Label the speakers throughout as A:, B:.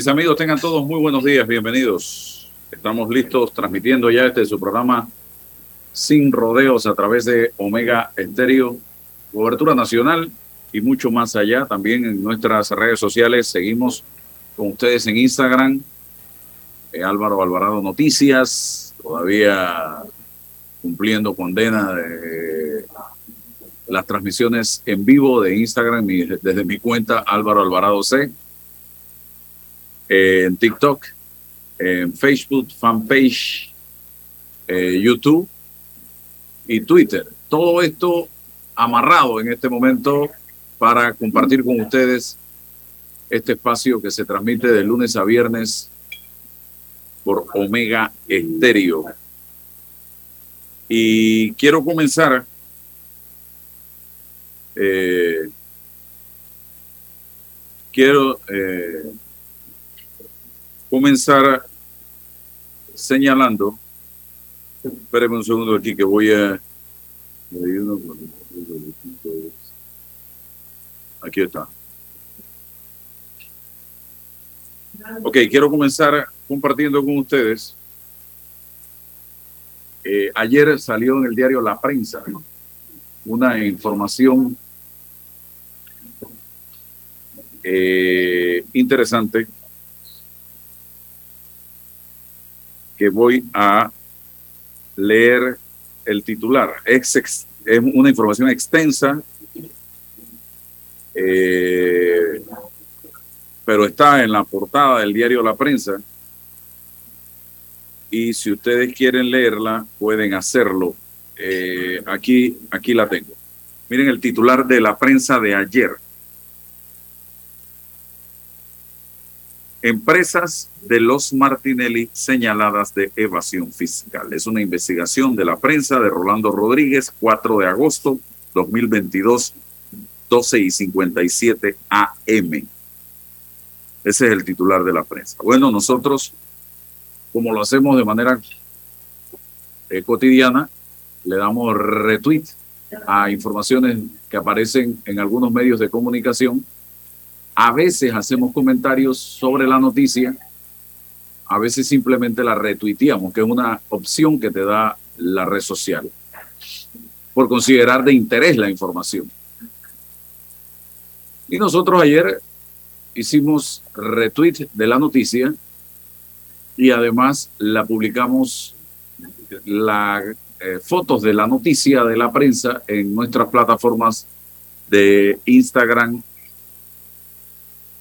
A: Mis amigos, tengan todos muy buenos días, bienvenidos. Estamos listos transmitiendo ya este su programa Sin Rodeos a través de Omega Estéreo, cobertura nacional y mucho más allá. También en nuestras redes sociales seguimos con ustedes en Instagram, eh, Álvaro Alvarado Noticias, todavía cumpliendo condena de las transmisiones en vivo de Instagram desde mi cuenta Álvaro Alvarado C en TikTok, en Facebook, fanpage, eh, YouTube y Twitter. Todo esto amarrado en este momento para compartir con ustedes este espacio que se transmite de lunes a viernes por Omega Estéreo. Y quiero comenzar eh, quiero eh, comenzar señalando, espérenme un segundo aquí que voy a... Aquí está. Ok, quiero comenzar compartiendo con ustedes. Eh, ayer salió en el diario La Prensa una información eh, interesante que voy a leer el titular. Es, una información extensa, eh, pero está en la portada del diario La Prensa. Y si ustedes quieren leerla, pueden hacerlo. Eh, aquí, aquí la tengo. Miren el titular de la prensa de ayer. Empresas de los Martinelli señaladas de evasión fiscal. Es una investigación de la prensa de Rolando Rodríguez, 4 de agosto 2022, 12 y 57 AM. Ese es el titular de la prensa. Bueno, nosotros, como lo hacemos de manera eh, cotidiana, le damos retweet a informaciones que aparecen en algunos medios de comunicación a veces hacemos comentarios sobre la noticia, a veces simplemente la retuiteamos, que es una opción que te da la red social, por considerar de interés la información. Y nosotros ayer hicimos retweet de la noticia y además la publicamos las eh, fotos de la noticia de la prensa en nuestras plataformas de Instagram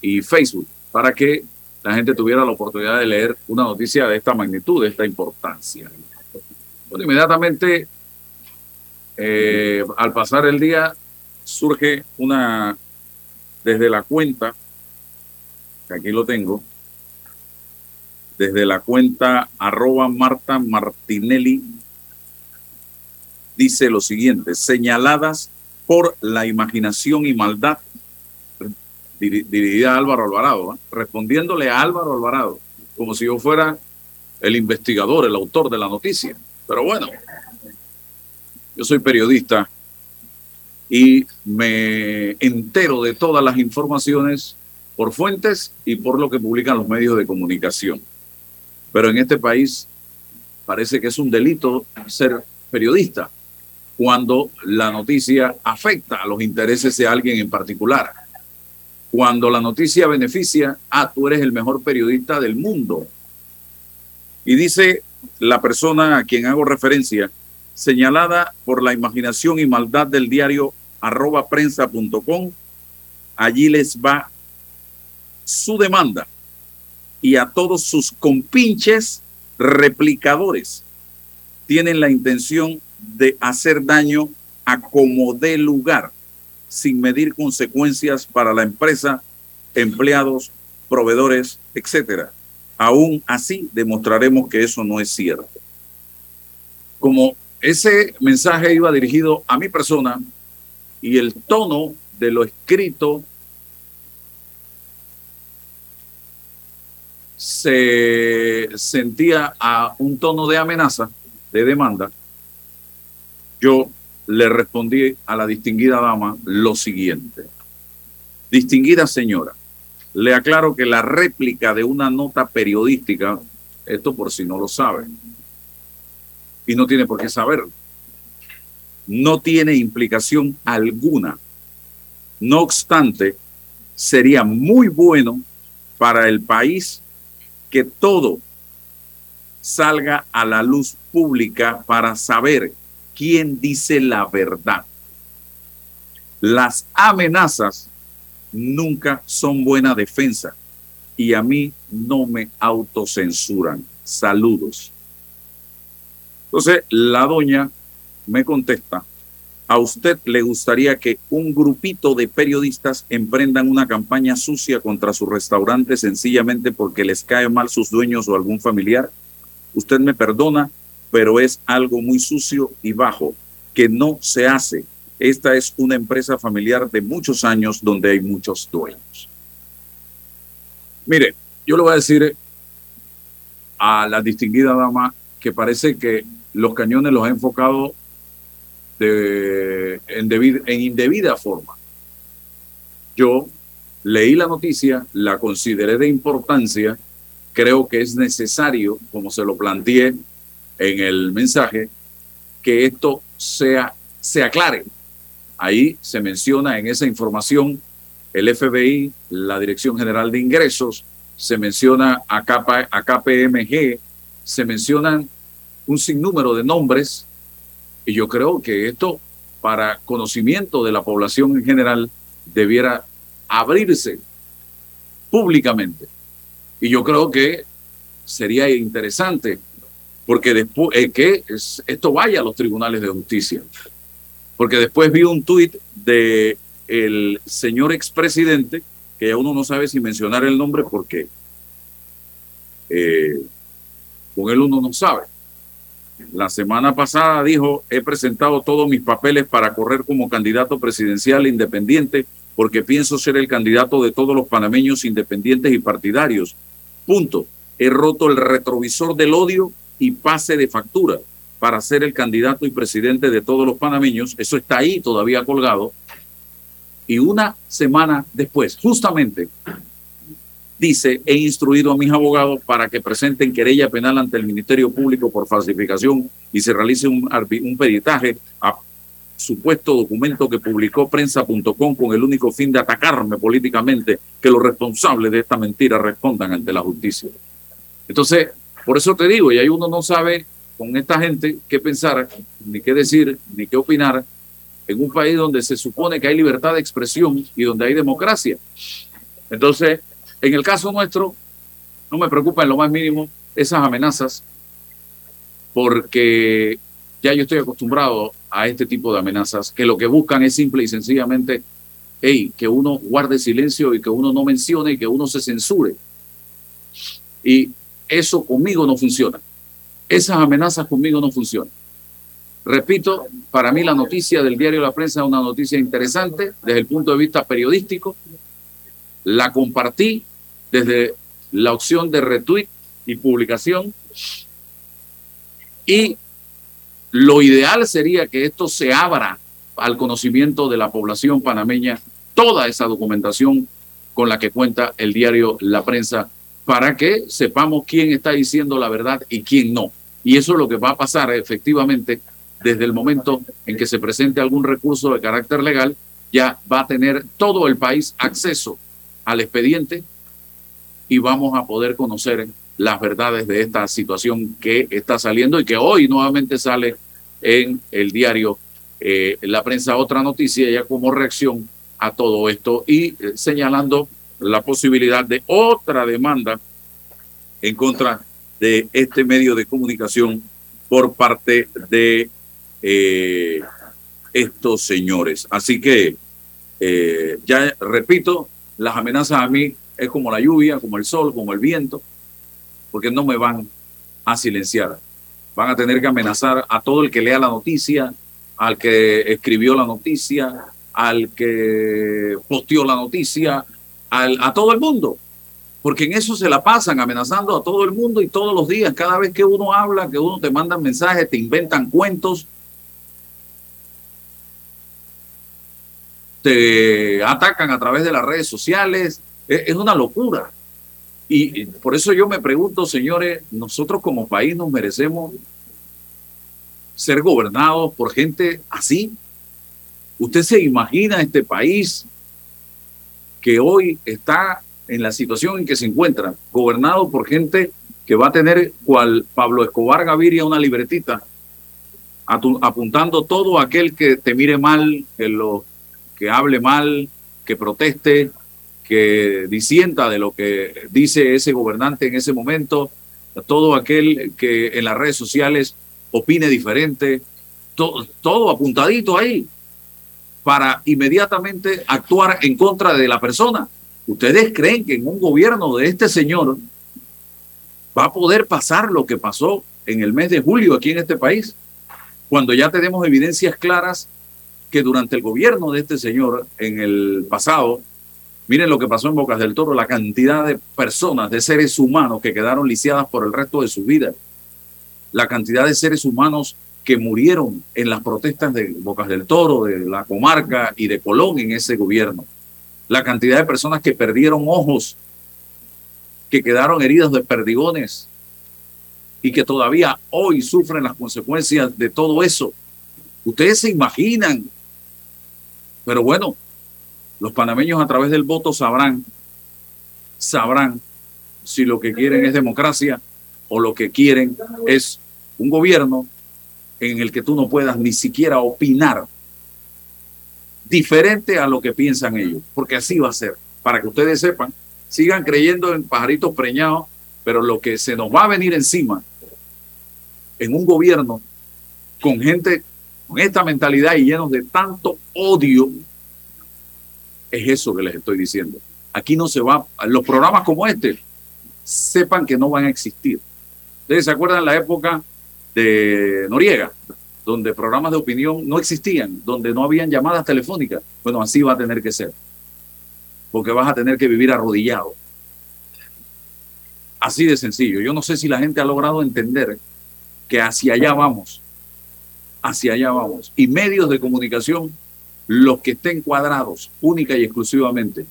A: y Facebook para que la gente tuviera la oportunidad de leer una noticia de esta magnitud, de esta importancia. Bueno, inmediatamente, eh, al pasar el día, surge una, desde la cuenta, que aquí lo tengo, desde la cuenta arroba Marta Martinelli, dice lo siguiente, señaladas por la imaginación y maldad dirigida a Álvaro Alvarado, respondiéndole a Álvaro Alvarado, como si yo fuera el investigador, el autor de la noticia. Pero bueno, yo soy periodista y me entero de todas las informaciones por fuentes y por lo que publican los medios de comunicación. Pero en este país parece que es un delito ser periodista cuando la noticia afecta a los intereses de alguien en particular. Cuando la noticia beneficia, ah, tú eres el mejor periodista del mundo. Y dice la persona a quien hago referencia, señalada por la imaginación y maldad del diario arroba prensa.com, allí les va su demanda y a todos sus compinches replicadores tienen la intención de hacer daño a como dé lugar sin medir consecuencias para la empresa, empleados, proveedores, etcétera. Aún así demostraremos que eso no es cierto. Como ese mensaje iba dirigido a mi persona y el tono de lo escrito se sentía a un tono de amenaza, de demanda, yo le respondí a la distinguida dama lo siguiente. Distinguida señora, Le aclaro que la réplica de una nota periodística, esto por si no lo sabe, y no tiene por qué saberlo, no tiene implicación alguna. No obstante, sería muy bueno para el país que todo salga a la luz pública para saber quién dice la verdad. Las amenazas nunca son buena defensa y a mí no me autocensuran. Saludos. Entonces, la doña me contesta, ¿a usted le gustaría que un grupito de periodistas emprendan una campaña sucia contra su restaurante sencillamente porque les cae mal sus dueños o algún familiar? Usted me perdona, pero es algo muy sucio y bajo que no se hace. Esta es una empresa familiar de muchos años donde hay muchos dueños. Mire, yo le voy a decir a la distinguida dama que parece que los cañones los ha enfocado en, en indebida forma. Yo leí la noticia, la consideré de importancia, creo que es necesario, como se lo planteé en el mensaje, que esto sea, se aclare. Ahí se menciona en esa información el FBI, la Dirección General de Ingresos, se menciona a, KPMG, se mencionan un sinnúmero de nombres y yo creo que esto, para conocimiento de la población en general, debiera abrirse públicamente. Y yo creo que sería interesante porque después eh, que esto vaya a los tribunales de justicia. Porque después vi un tuit de el señor expresidente, que ya uno no sabe si mencionar el nombre porque eh, con él uno no sabe. La semana pasada dijo, he presentado todos mis papeles para correr como candidato presidencial independiente porque pienso ser el candidato de todos los panameños independientes y partidarios. Punto. He roto el retrovisor del odio y pase de factura para ser el candidato y presidente de todos los panameños. Eso está ahí todavía colgado. Y una semana después, justamente dice, he instruido a mis abogados para que presenten querella penal ante el Ministerio Público por falsificación y se realice un, un peritaje a supuesto documento que publicó prensa.com con el único fin de atacarme políticamente, que los responsables de esta mentira respondan ante la justicia. Entonces, por eso te digo, y ahí uno no sabe con esta gente qué pensar, ni qué decir, ni qué opinar, en un país donde se supone que hay libertad de expresión y donde hay democracia. Entonces, en el caso nuestro, no me preocupa en lo más mínimo esas amenazas, porque ya yo estoy acostumbrado a este tipo de amenazas, que lo que buscan es simple y sencillamente, hey, que uno guarde silencio y que uno no mencione y que uno se censure. Y eso conmigo no funciona. Esas amenazas conmigo no funcionan. Repito, para mí la noticia del diario La Prensa es una noticia interesante desde el punto de vista periodístico. La compartí desde la opción de retweet y publicación. Y lo ideal sería que esto se abra al conocimiento de la población panameña, toda esa documentación con la que cuenta el diario La Prensa, para que sepamos quién está diciendo la verdad y quién no. Y eso es lo que va a pasar efectivamente desde el momento en que se presente algún recurso de carácter legal, ya va a tener todo el país acceso al expediente y vamos a poder conocer las verdades de esta situación que está saliendo y que hoy nuevamente sale en el diario eh, La Prensa Otra Noticia ya como reacción a todo esto y eh, señalando la posibilidad de otra demanda en contra de este medio de comunicación por parte de eh, estos señores. Así que, ya repito, las amenazas a mí es como la lluvia, como el sol, como el viento, porque no me van a silenciar. Van a tener que amenazar a todo el que lea la noticia, al que escribió la noticia, al que posteó la noticia, a todo el mundo. Porque en eso se la pasan amenazando a todo el mundo y todos los días, cada vez que uno habla, que uno te manda mensajes, te inventan cuentos, te atacan a través de las redes sociales, Es, una locura. Y, por eso yo me pregunto, señores, nosotros como país nos merecemos ser gobernados por gente así. ¿Usted se imagina este país que hoy está en la situación en que se encuentra, gobernado por gente que va a tener cual Pablo Escobar Gaviria una libretita apuntando todo aquel que te mire mal, que lo que hable mal, que proteste, que disienta de lo que dice ese gobernante en ese momento, todo aquel que en las redes sociales opine diferente, todo, todo apuntadito ahí para inmediatamente actuar en contra de la persona. ¿Ustedes creen que en un gobierno de este señor va a poder pasar lo que pasó en el mes de julio aquí en este país, cuando ya tenemos evidencias claras que durante el gobierno de este señor en el pasado, miren lo que pasó en Bocas del Toro, la cantidad de personas, de seres humanos que quedaron lisiadas por el resto de su vida, la cantidad de seres humanos que murieron en las protestas de Bocas del Toro, de la comarca y de Colón en ese gobierno, la cantidad de personas que perdieron ojos que quedaron heridos de perdigones y que todavía hoy sufren las consecuencias de todo eso. Ustedes se imaginan, pero bueno, los panameños a través del voto sabrán, sabrán si lo que quieren es democracia o lo que quieren es un gobierno en el que tú no puedas ni siquiera opinar diferente a lo que piensan ellos, porque así va a ser, para que ustedes sepan sigan creyendo en pajaritos preñados, pero lo que se nos va a venir encima en un gobierno con gente con esta mentalidad y llenos de tanto odio, es eso que les estoy diciendo. Aquí no se va, los programas como este, sepan que no van a existir. Ustedes se acuerdan la época de Noriega, donde programas de opinión no existían, donde no habían llamadas telefónicas. Bueno, así va a tener que ser porque vas a tener que vivir arrodillado. Así de sencillo. Yo no sé si la gente ha logrado entender que hacia allá vamos. Hacia allá vamos. Y medios de comunicación, los que estén cuadrados única y exclusivamente,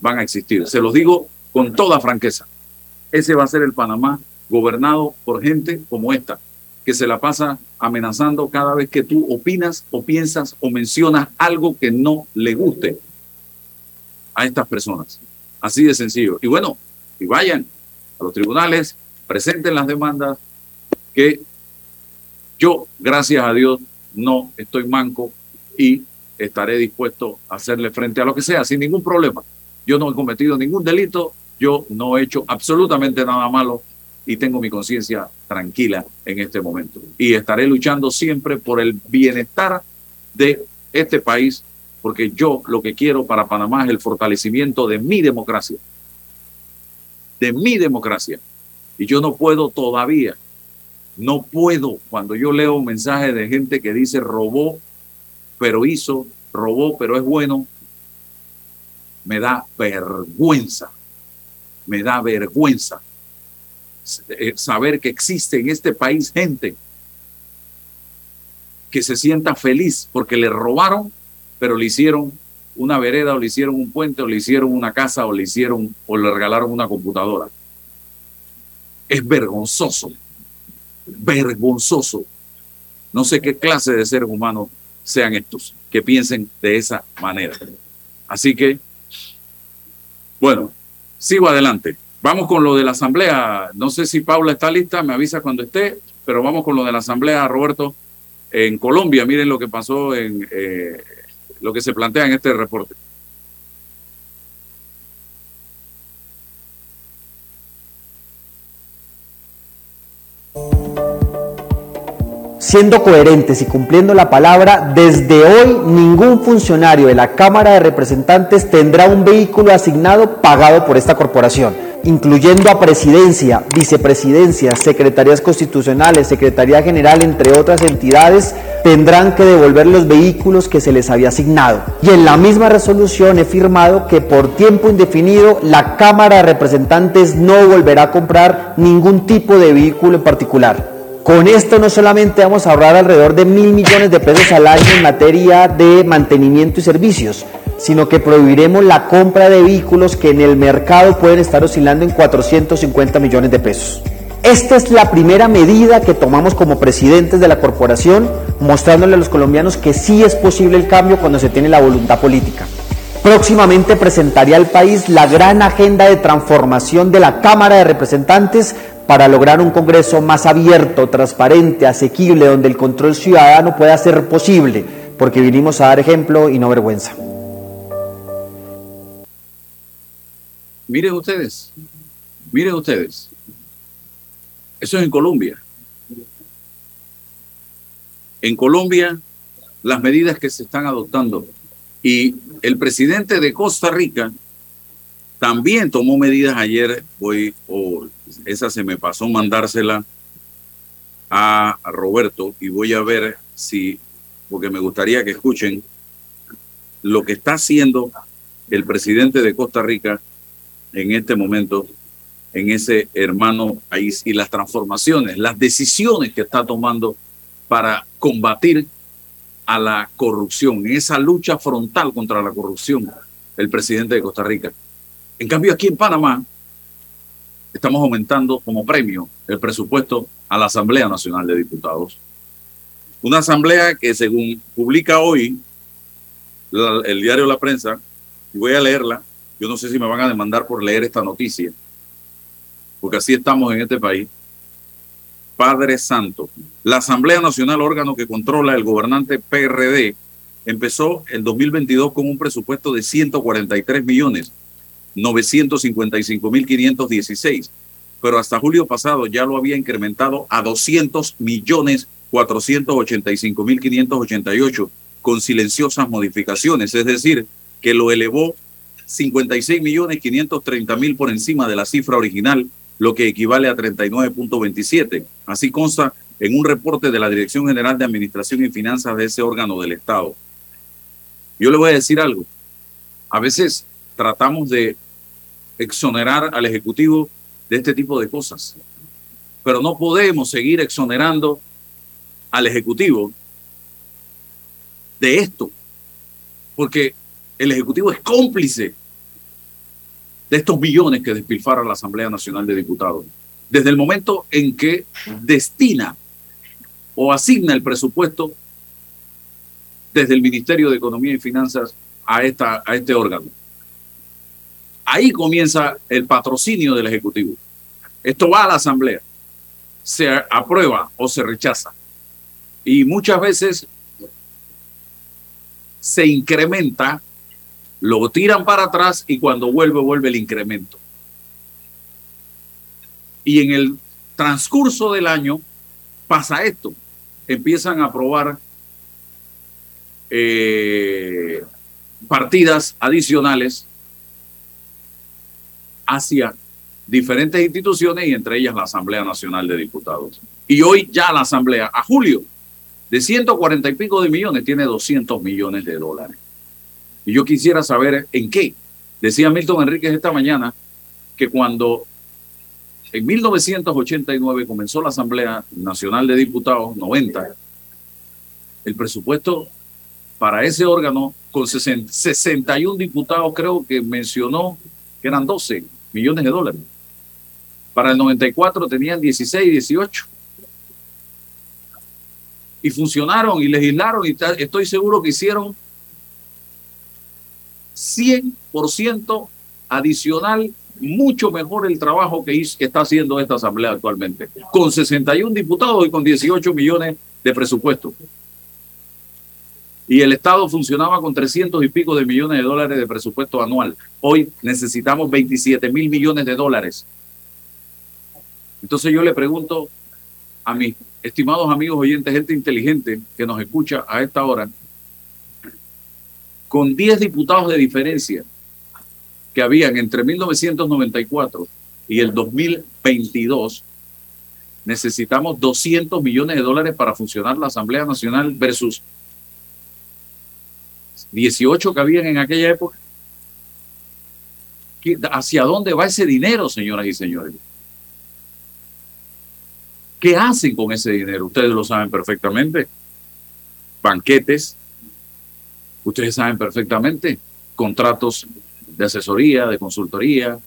A: van a existir. Se los digo con toda franqueza. Ese va a ser el Panamá gobernado por gente como esta, que se la pasa amenazando cada vez que tú opinas o piensas o mencionas algo que no le guste a estas personas. Así de sencillo. Y bueno, y vayan a los tribunales, presenten las demandas que yo, gracias a Dios, no estoy manco y estaré dispuesto a hacerle frente a lo que sea sin ningún problema. Yo no he cometido ningún delito, yo no he hecho absolutamente nada malo y tengo mi conciencia tranquila en este momento. Y estaré luchando siempre por el bienestar de este país porque yo lo que quiero para Panamá es el fortalecimiento de mi democracia, de mi democracia. Y yo no puedo todavía, no puedo, cuando yo leo un mensaje de gente que dice robó, pero hizo, robó, pero es bueno, me da vergüenza, me da vergüenza saber que existe en este país gente que se sienta feliz porque le robaron pero le hicieron una vereda o le hicieron un puente o le hicieron una casa o le hicieron o le regalaron una computadora. Es vergonzoso, vergonzoso. No sé qué clase de seres humanos sean estos que piensen de esa manera. Así que, bueno, sigo adelante. Vamos con lo de la asamblea. No sé si Paula está lista, me avisa cuando esté, pero vamos con lo de la asamblea, Roberto. En Colombia, miren lo que pasó en, eh, lo que se plantea en este reporte.
B: Siendo coherentes y cumpliendo la palabra, desde hoy ningún funcionario de la Cámara de Representantes tendrá un vehículo asignado pagado por esta corporación incluyendo a presidencia, vicepresidencia, secretarías constitucionales, secretaría general, entre otras entidades, tendrán que devolver los vehículos que se les había asignado. Y en la misma resolución he firmado que por tiempo indefinido la Cámara de Representantes no volverá a comprar ningún tipo de vehículo en particular. Con esto no solamente vamos a ahorrar alrededor de mil millones de pesos al año en materia de mantenimiento y servicios, sino que prohibiremos la compra de vehículos que en el mercado pueden estar oscilando en 450 millones de pesos. Esta es la primera medida que tomamos como presidentes de la corporación, mostrándole a los colombianos que sí es posible el cambio cuando se tiene la voluntad política. Próximamente presentaré al país la gran agenda de transformación de la Cámara de Representantes para lograr un Congreso más abierto, transparente, asequible, donde el control ciudadano pueda ser posible, porque vinimos a dar ejemplo y no vergüenza.
A: Miren ustedes, miren ustedes, eso es en Colombia. En Colombia, las medidas que se están adoptando y el presidente de Costa Rica también tomó medidas ayer, hoy, o esa se me pasó mandársela a Roberto y voy a ver si, porque me gustaría que escuchen lo que está haciendo el presidente de Costa Rica en este momento en ese hermano país y las transformaciones, las decisiones que está tomando para combatir a la corrupción, en esa lucha frontal contra la corrupción, el presidente de Costa Rica. En cambio, aquí en Panamá estamos aumentando como premio el presupuesto a la Asamblea Nacional de Diputados. Una asamblea que según publica hoy el diario La Prensa, voy a leerla, yo no sé si me van a demandar por leer esta noticia, porque así estamos en este país. Padre Santo, la Asamblea Nacional, órgano que controla el gobernante PRD, empezó el 2022 con un presupuesto de 143 millones 955 mil 516, pero hasta julio pasado ya lo había incrementado a 200 millones 485 mil 588 con silenciosas modificaciones, es decir, que lo elevó 56 millones 530 mil por encima de la cifra original, lo que equivale a 39.27. Así consta en un reporte de la Dirección General de Administración y Finanzas de ese órgano del Estado. Yo le voy a decir algo. A veces tratamos de exonerar al Ejecutivo de este tipo de cosas, pero no podemos seguir exonerando al Ejecutivo de esto, porque el Ejecutivo es cómplice de estos millones que despilfarra la Asamblea Nacional de Diputados. Desde el momento en que destina o asigna el presupuesto desde el Ministerio de Economía y Finanzas a, esta, a este órgano. Ahí comienza el patrocinio del Ejecutivo. Esto va a la Asamblea, se aprueba o se rechaza. Y muchas veces se incrementa lo tiran para atrás y cuando vuelve, vuelve el incremento. Y en el transcurso del año pasa esto. Empiezan a aprobar eh, partidas adicionales hacia diferentes instituciones y entre ellas la Asamblea Nacional de Diputados. Y hoy ya la Asamblea, a julio, de 140 y pico de millones, tiene 200 millones de dólares. Y yo quisiera saber en qué. Decía Milton Enríquez esta mañana que cuando en 1989 comenzó la Asamblea Nacional de Diputados, 90, el presupuesto para ese órgano, con 61 diputados, creo que mencionó que eran 12 millones de dólares. Para el 94 tenían 16, 18. Y funcionaron y legislaron y estoy seguro que hicieron 100% adicional, mucho mejor el trabajo que, está haciendo esta Asamblea actualmente, con 61 diputados y con 18 millones de presupuesto. Y el Estado funcionaba con 300 y pico de millones de dólares de presupuesto anual. Hoy necesitamos 27 mil millones de dólares. Entonces yo le pregunto a mis estimados amigos oyentes, gente inteligente que nos escucha a esta hora, con 10 diputados de diferencia que habían entre 1994 y el 2022, necesitamos 200 millones de dólares para funcionar la Asamblea Nacional versus 18 que habían en aquella época. ¿Hacia dónde va ese dinero, señoras y señores? ¿Qué hacen con ese dinero? Ustedes lo saben perfectamente. Banquetes, Ustedes saben perfectamente contratos de asesoría, de consultoría,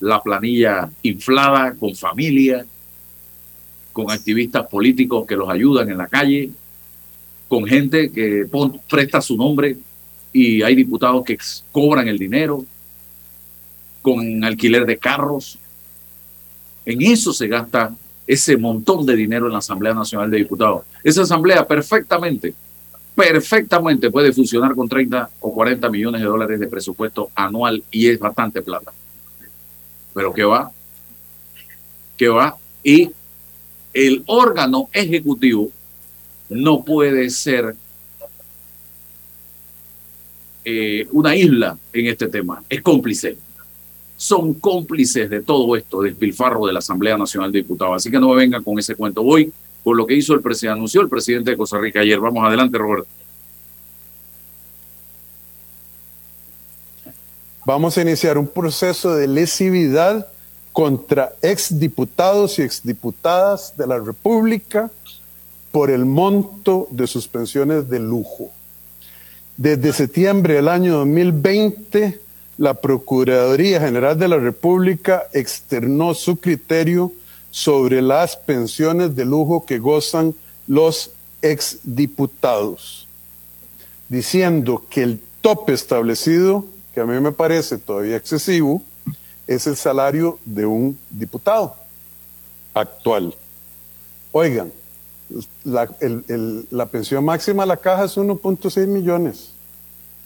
A: la planilla inflada con familia, con activistas políticos que los ayudan en la calle, con gente que presta su nombre y hay diputados que cobran el dinero, con alquiler de carros. En eso se gasta ese montón de dinero en la Asamblea Nacional de Diputados. Esa asamblea perfectamente, perfectamente puede funcionar con 30 o 40 millones de dólares de presupuesto anual y es bastante plata. Pero ¿qué va? ¿Qué va? Y el órgano ejecutivo no puede ser eh, una isla en este tema, es cómplice. Son cómplices de todo esto, del pilfarro de la Asamblea Nacional de Diputados. Así que no me vengan con ese cuento. Voy lo que hizo el presidente, anunció el presidente de Costa Rica ayer. Vamos adelante, Roberto.
C: Vamos a iniciar un proceso de lesividad contra exdiputados y exdiputadas de la República por el monto de sus pensiones de lujo. Desde septiembre del año 2020, la Procuraduría General de la República externó su criterio sobre las pensiones de lujo que gozan los exdiputados, diciendo que el tope establecido, que a mí me parece todavía excesivo, es el salario de un diputado actual. Oigan, la, pensión máxima de la caja es 1.6 millones.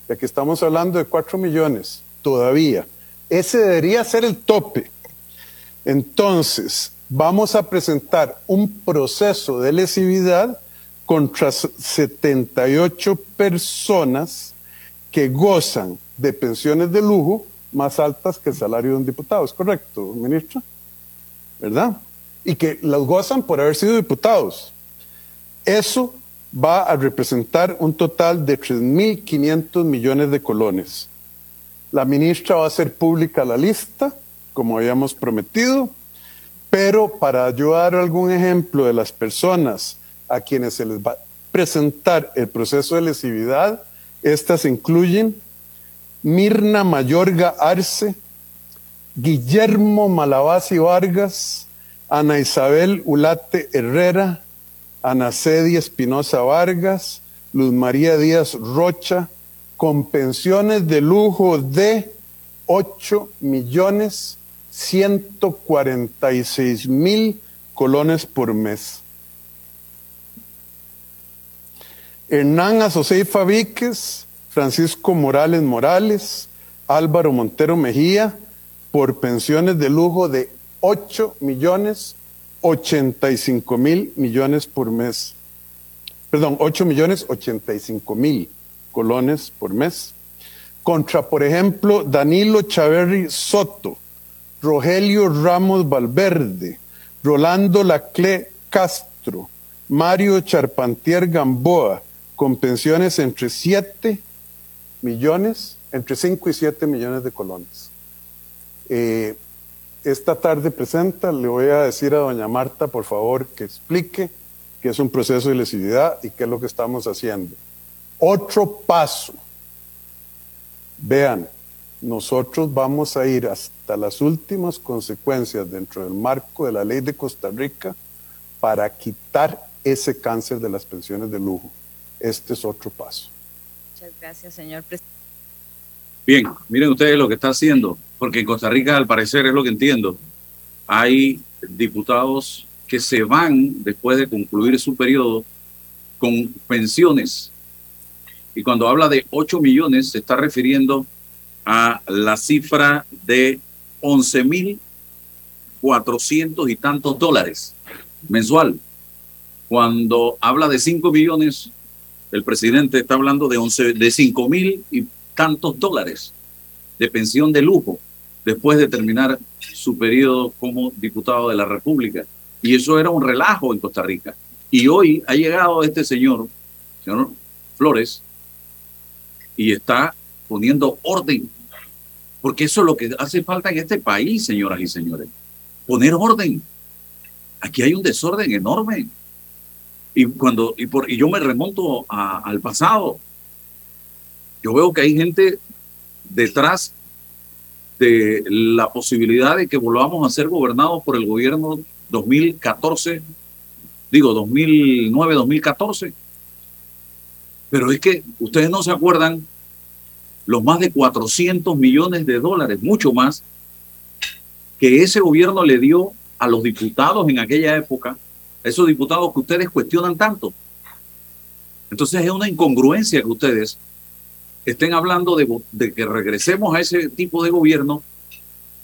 C: De aquí estamos hablando de 4 millones todavía. Ese debería ser el tope. Entonces, vamos a presentar un proceso de lesividad contra 78 personas que gozan de pensiones de lujo más altas que el salario de un diputado. ¿Es correcto, ministro? ¿Verdad? Y que las gozan por haber sido diputados. Eso va a representar un total de 3.500 millones de colones. La ministra va a hacer pública la lista, como habíamos prometido, pero para ayudar algún ejemplo de las personas a quienes se les va a presentar el proceso de lesividad, estas incluyen Mirna Mayorga Arce, Guillermo Malabasi Vargas, Ana Isabel Ulate Herrera, Ana Cedia Espinosa Vargas, Luz María Díaz Rocha, con pensiones de lujo de 8 millones 146 mil colones por mes. Hernán Asocei Fabiques, Francisco Morales Morales, Álvaro Montero Mejía, por pensiones de lujo de 8 millones 85 mil millones por mes. Perdón, 8 millones 85 mil colones por mes. Contra, por ejemplo, Danilo Chaverri Soto, Rogelio Ramos Valverde, Rolando Lacle Castro, Mario Charpantier Gamboa, con pensiones entre 7 millones, entre 5 y 7 millones de colones. Eh, esta tarde presenta, le voy a decir a doña Marta, por favor, que explique qué es un proceso de lesividad y qué es lo que estamos haciendo. Otro paso. Vean, nosotros vamos a ir hasta las últimas consecuencias dentro del marco de la ley de Costa Rica para quitar ese cáncer de las pensiones de lujo. Este es otro paso.
D: Muchas gracias, señor presidente.
A: Bien, miren ustedes lo que está haciendo, porque en Costa Rica, al parecer, es lo que entiendo, hay diputados que se van después de concluir su periodo con pensiones. Y cuando habla de 8 millones, se está refiriendo a la cifra de 11 mil 400 y tantos dólares mensual. Cuando habla de 5 millones, el presidente está hablando de, 11, de 5 mil y tantos dólares de pensión de lujo después de terminar su periodo como diputado de la República. Y eso era un relajo en Costa Rica. Y hoy ha llegado este señor, señor Flores, y está poniendo orden. Porque eso es lo que hace falta en este país, señoras y señores. Poner orden. Aquí hay un desorden enorme. Y cuando y, por, y yo me remonto al pasado. Yo veo que hay gente detrás de la posibilidad de que volvamos a ser gobernados por el gobierno 2014, digo 2009-2014. Pero es que ustedes no se acuerdan los más de 400 millones de dólares, mucho más, que ese gobierno le dio a los diputados en aquella época, esos diputados que ustedes cuestionan tanto. Entonces es una incongruencia que ustedes estén hablando de, que regresemos a ese tipo de gobierno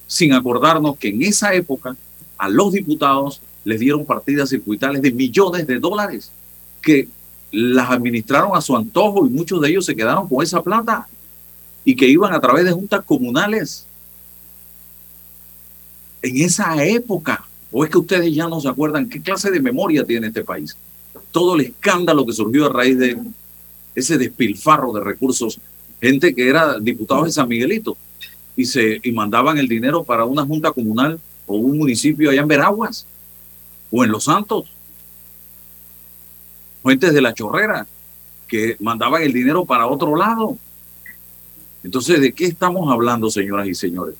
A: sin acordarnos que en esa época a los diputados les dieron partidas circuitales de millones de dólares que las administraron a su antojo y muchos de ellos se quedaron con esa plata y que iban a través de juntas comunales. En esa época, o es que ustedes ya no se acuerdan qué clase de memoria tiene este país. Todo el escándalo que surgió a raíz de ese despilfarro de recursos, gente que era diputado de San Miguelito y se y mandaban el dinero para una junta comunal o un municipio allá en Veraguas o en Los Santos. Fuentes de la Chorrera que mandaban el dinero para otro lado. Entonces, ¿de qué estamos hablando, señoras y señores?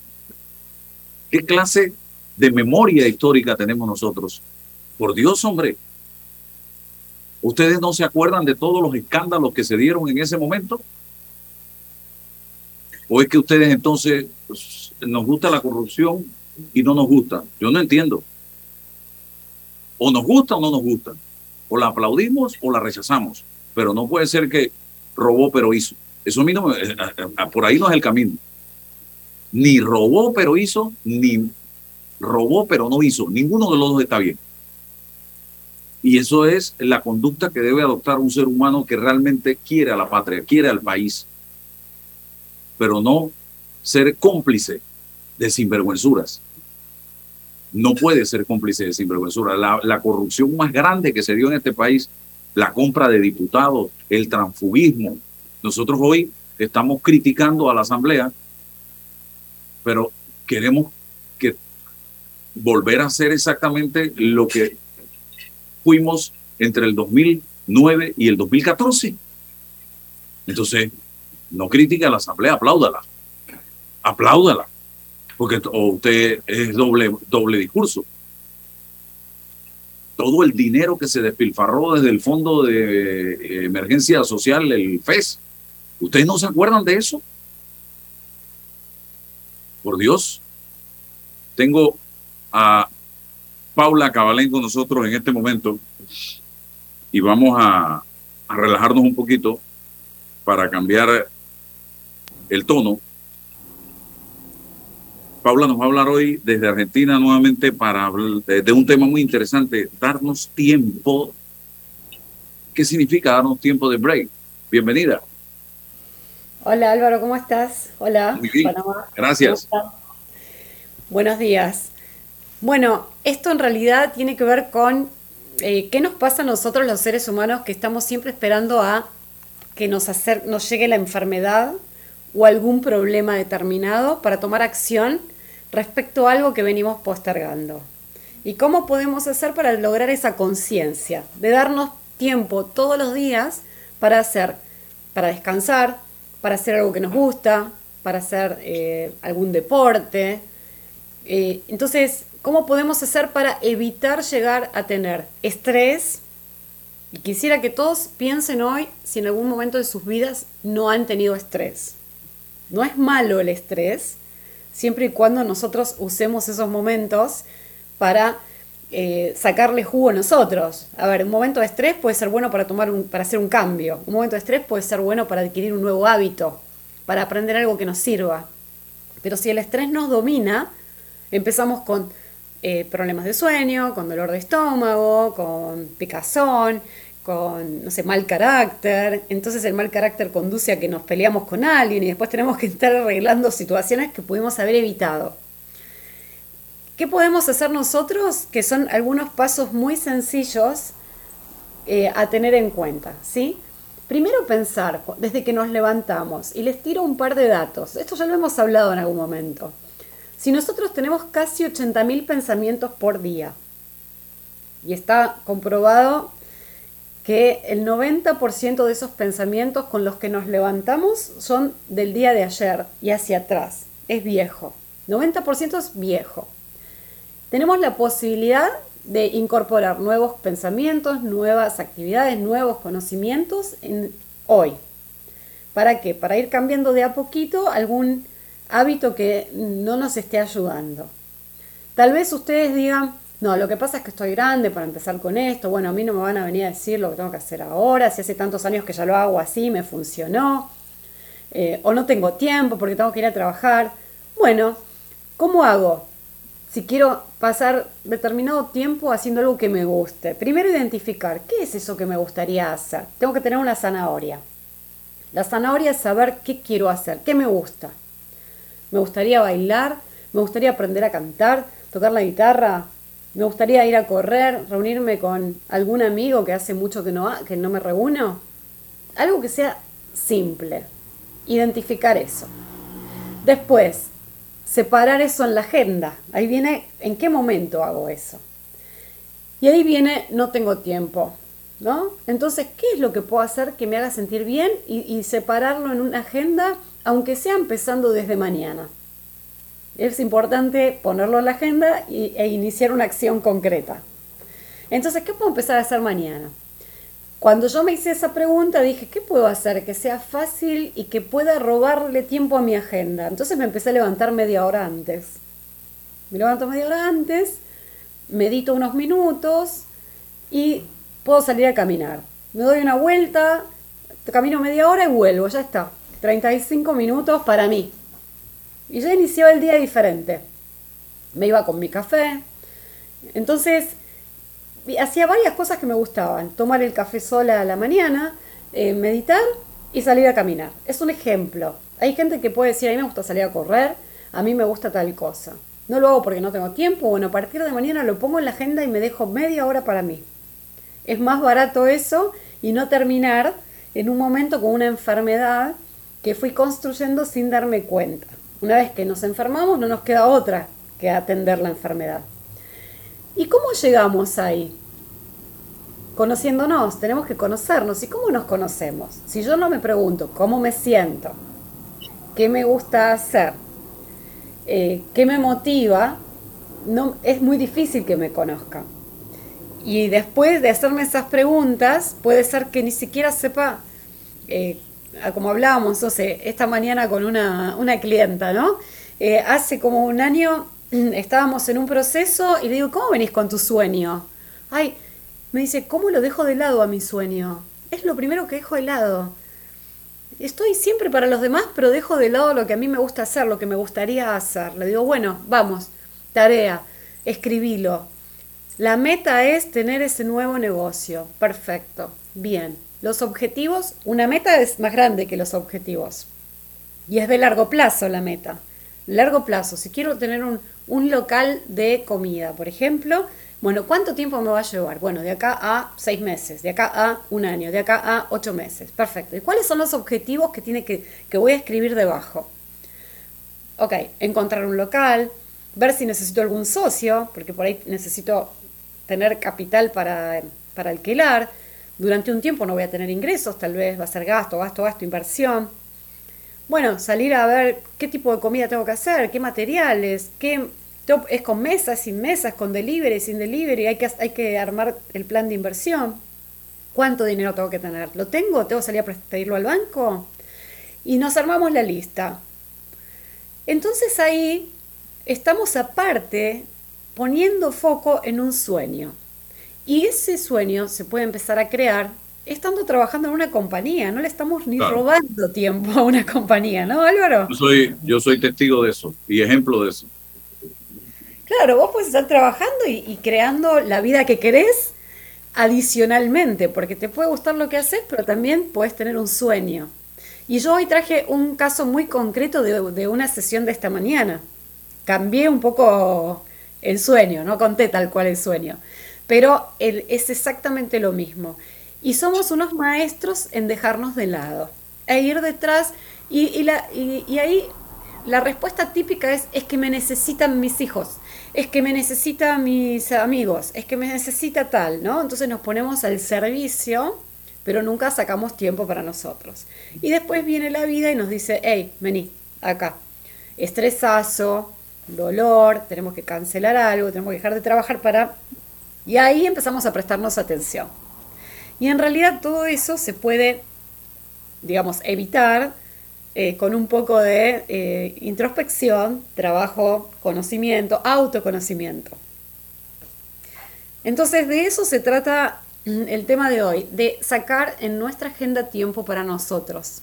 A: ¿Qué clase de memoria histórica tenemos nosotros? Por Dios, hombre. ¿Ustedes no se acuerdan de todos los escándalos que se dieron en ese momento? ¿O es que ustedes entonces nos gusta la corrupción y no nos gusta? Yo no entiendo. O nos gusta o no nos gusta. O la aplaudimos o la rechazamos. Pero no puede ser que robó pero hizo. Eso a mí no, eh, por ahí no es el camino. Ni robó pero hizo, ni robó pero no hizo. Ninguno de los dos está bien. Y eso es la conducta que debe adoptar un ser humano que realmente quiere a la patria, quiere al país, pero no ser cómplice de sinvergüenzuras. No puede ser cómplice de sinvergüenzuras. La, la corrupción más grande que se dio en este país, la compra de diputados, el transfugismo, nosotros hoy estamos criticando a la Asamblea, pero queremos que volver a hacer exactamente lo que fuimos entre el 2009 y el 2014. Entonces, no critique a la Asamblea, apláudala. Apláudala. Porque usted es doble, doble discurso. Todo el dinero que se despilfarró desde el Fondo de Emergencia Social, el FES, ¿Ustedes no se acuerdan de eso? Por Dios. Tengo a Paula Cabalén con nosotros en este momento y vamos a, relajarnos un poquito para cambiar el tono. Paula nos va a hablar hoy desde Argentina nuevamente para de, un tema muy interesante, darnos tiempo. ¿Qué significa darnos tiempo de break? Bienvenida.
E: Hola Álvaro, ¿cómo estás? Hola.
A: Muy bien. Gracias.
E: Buenos días. Bueno, esto en realidad tiene que ver con eh, qué nos pasa a nosotros los seres humanos que estamos siempre esperando a que nos, nos llegue la enfermedad o algún problema determinado para tomar acción respecto a algo que venimos postergando. ¿Y cómo podemos hacer para lograr esa conciencia? De darnos tiempo todos los días para hacer, para descansar, para hacer algo que nos gusta, para hacer eh, algún deporte. Eh, entonces, ¿cómo podemos hacer para evitar llegar a tener estrés? Y quisiera que todos piensen hoy si en algún momento de sus vidas no han tenido estrés. No es malo el estrés, siempre y cuando nosotros usemos esos momentos para eh, sacarle jugo a nosotros. A ver, un momento de estrés puede ser bueno para, tomar un, para hacer un cambio. Un momento de estrés puede ser bueno para adquirir un nuevo hábito, para aprender algo que nos sirva. Pero si el estrés nos domina, empezamos con eh, problemas de sueño, con dolor de estómago, con picazón, con, no sé, mal carácter. Entonces el mal carácter conduce a que nos peleamos con alguien y después tenemos que estar arreglando situaciones que pudimos haber evitado. ¿Qué podemos hacer nosotros? Que son algunos pasos muy sencillos eh, a tener en cuenta, ¿sí? Primero pensar desde que nos levantamos y les tiro un par de datos. Esto ya lo hemos hablado en algún momento. Si nosotros tenemos casi 80.000 pensamientos por día y está comprobado que el 90% de esos pensamientos con los que nos levantamos son del día de ayer y hacia atrás. Es viejo. 90% es viejo. Tenemos la posibilidad de incorporar nuevos pensamientos, nuevas actividades, nuevos conocimientos en hoy. ¿Para qué? Para ir cambiando de a poquito algún hábito que no nos esté ayudando. Tal vez ustedes digan, no, lo que pasa es que estoy grande para empezar con esto, bueno, a mí no me van a venir a decir lo que tengo que hacer ahora, si hace tantos años que ya lo hago así, me funcionó, eh, o no tengo tiempo porque tengo que ir a trabajar. Bueno, ¿cómo hago? Si quiero pasar determinado tiempo haciendo algo que me guste. Primero identificar, ¿qué es eso que me gustaría hacer? Tengo que tener una zanahoria. La zanahoria es saber qué quiero hacer, qué me gusta. Me gustaría bailar, me gustaría aprender a cantar, tocar la guitarra, me gustaría ir a correr, reunirme con algún amigo que hace mucho que no, que no me reúno. Algo que sea simple. Identificar eso. Después, separar eso en la agenda. Ahí viene en qué momento hago eso. Y ahí viene no tengo tiempo. ¿No? Entonces, ¿qué es lo que puedo hacer que me haga sentir bien y, separarlo en una agenda, aunque sea empezando desde mañana? Es importante ponerlo en la agenda e iniciar una acción concreta. Entonces, ¿qué puedo empezar a hacer mañana? Cuando yo me hice esa pregunta, dije, ¿qué puedo hacer que sea fácil y que pueda robarle tiempo a mi agenda? Entonces me empecé a levantar media hora antes. Me levanto media hora antes, medito unos minutos y puedo salir a caminar. Me doy una vuelta, camino media hora y vuelvo, ya está. 35 minutos para mí. Y ya inició el día diferente. Me iba con mi café. Entonces, hacía varias cosas que me gustaban. Tomar el café sola a la mañana, eh, meditar y salir a caminar. Es un ejemplo. Hay gente que puede decir, a mí me gusta salir a correr, a mí me gusta tal cosa. No lo hago porque no tengo tiempo. Bueno, a partir de mañana lo pongo en la agenda y me dejo media hora para mí es más barato eso y no terminar en un momento con una enfermedad que fui construyendo sin darme cuenta. Una vez que nos enfermamos no nos queda otra que atender la enfermedad. ¿Y cómo llegamos ahí? Conociéndonos, tenemos que conocernos. ¿Y cómo nos conocemos? Si yo no me pregunto cómo me siento, qué me gusta hacer, eh, qué me motiva, no, es muy difícil que me conozca. Y después de hacerme esas preguntas, puede ser que ni siquiera sepa, eh, como hablábamos, no sé, esta mañana con una, una clienta, ¿no? Eh, hace como un año estábamos en un proceso y le digo, ¿cómo venís con tu sueño? Ay, me dice, ¿cómo lo dejo de lado a mi sueño? Es lo primero que dejo de lado. Estoy siempre para los demás, pero dejo de lado lo que a mí me gusta hacer, lo que me gustaría hacer. Le digo, bueno, vamos, tarea, escribilo, la meta es tener ese nuevo negocio. Perfecto. Bien. Los objetivos, una meta es más grande que los objetivos. Y es de largo plazo la meta. Largo plazo. Si quiero tener un, un local de comida, por ejemplo, bueno, ¿cuánto tiempo me va a llevar? Bueno, de acá a seis meses, de acá a un año, de acá a ocho meses. Perfecto. ¿Y cuáles son los objetivos que, tiene que, que voy a escribir debajo? Ok, encontrar un local, ver si necesito algún socio, porque por ahí necesito tener capital para, para alquilar. Durante un tiempo no voy a tener ingresos, tal vez va a ser gasto, gasto, gasto, inversión. Bueno, salir a ver qué tipo de comida tengo que hacer, qué materiales, qué es con mesas, sin mesas, con delivery, sin delivery, hay que, hay que armar el plan de inversión. ¿Cuánto dinero tengo que tener? ¿Lo tengo? ¿Tengo que salir a pedirlo al banco? Y nos armamos la lista. Entonces ahí estamos aparte poniendo foco en un sueño. Y ese sueño se puede empezar a crear estando trabajando en una compañía, no le estamos ni robando tiempo a una compañía, ¿no, Álvaro?
A: Yo soy, yo soy testigo de eso y ejemplo de eso.
E: Claro, vos puedes estar trabajando y, creando la vida que querés adicionalmente, porque te puede gustar lo que haces, pero también puedes tener un sueño. Y yo hoy traje un caso muy concreto de, una sesión de esta mañana. Cambié un poco el sueño, no conté tal cual el sueño, pero es exactamente lo mismo. Y somos unos maestros en dejarnos de lado, e ir detrás, y, y, ahí la respuesta típica es, es que me necesitan mis hijos, es que me necesita mis amigos, es que me necesita tal, ¿no? Entonces nos ponemos al servicio, pero nunca sacamos tiempo para nosotros. Y después viene la vida y nos dice, hey, vení, acá. Estresazo, dolor, tenemos que cancelar algo, tenemos que dejar de trabajar para... Y ahí empezamos a prestarnos atención. Y en realidad todo eso se puede, digamos, evitar eh, con un poco de eh, introspección, trabajo, conocimiento, autoconocimiento. Entonces de eso se trata mm, el tema de hoy, de sacar en nuestra agenda tiempo para nosotros.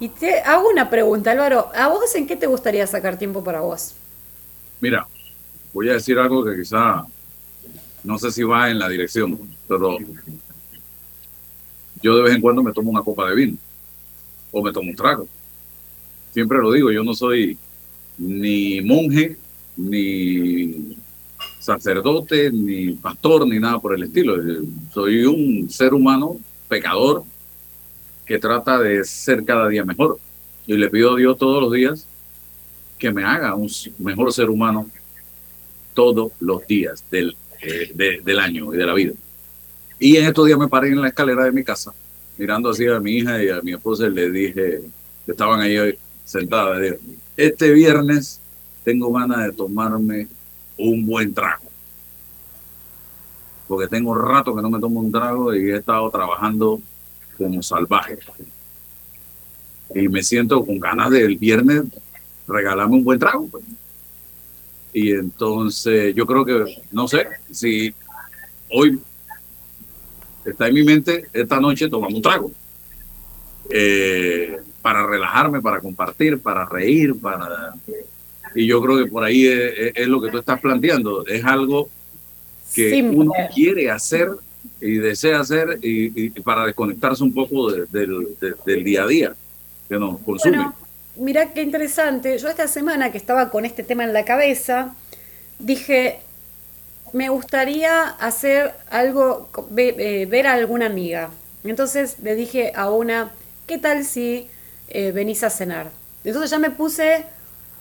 E: Y te hago una pregunta, Álvaro, ¿a vos en qué te gustaría sacar tiempo para vos?
A: Mira, voy a decir algo que quizá no sé si va en la dirección, pero yo de vez en cuando me tomo una copa de vino o me tomo un trago. Siempre lo digo, yo no soy ni monje, ni sacerdote, ni pastor, ni nada por el estilo. Soy un ser humano pecador que trata de ser cada día mejor. Y le pido a Dios todos los días que me haga un mejor ser humano todos los días del, eh, del año y de la vida. Y en estos días me paré en la escalera de mi casa, mirando así a mi hija y a mi esposa y le dije, que estaban ahí sentadas, este viernes tengo ganas de tomarme un buen trago. Porque tengo rato que no me tomo un trago y he estado trabajando como salvaje. Y me siento con ganas del viernes regalarme un buen trago. Pues. Y entonces yo creo que, no sé, si hoy está en mi mente, esta noche tomamos un trago. Eh, para relajarme, para compartir, para reír, para... Y yo creo que por ahí es, lo que tú estás planteando. Es algo que uno quiere hacer y desea hacer y, para desconectarse un poco del, día a día que nos consume.
E: mira qué interesante. Yo esta semana que estaba con este tema en la cabeza, dije, me gustaría hacer algo, eh, ver a alguna amiga. Entonces le dije a una, ¿qué tal si eh, venís a cenar? Entonces ya me puse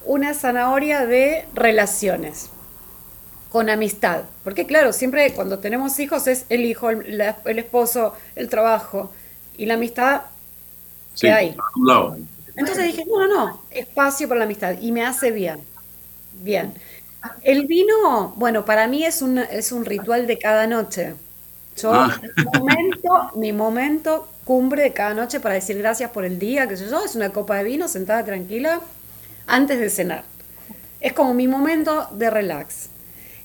E: una zanahoria de relaciones con amistad. Porque claro, siempre cuando tenemos hijos es el hijo, el, esposo, el trabajo y la amistad que hay. Entonces dije, no, no, no, espacio para la amistad y me hace bien. Bien. El vino, bueno, para mí es un, es un ritual de cada noche. Yo, ah. mi, momento, mi momento cumbre de cada noche para decir gracias por el día, que sé yo, es una copa de vino sentada tranquila antes de cenar. Es como mi momento de relax.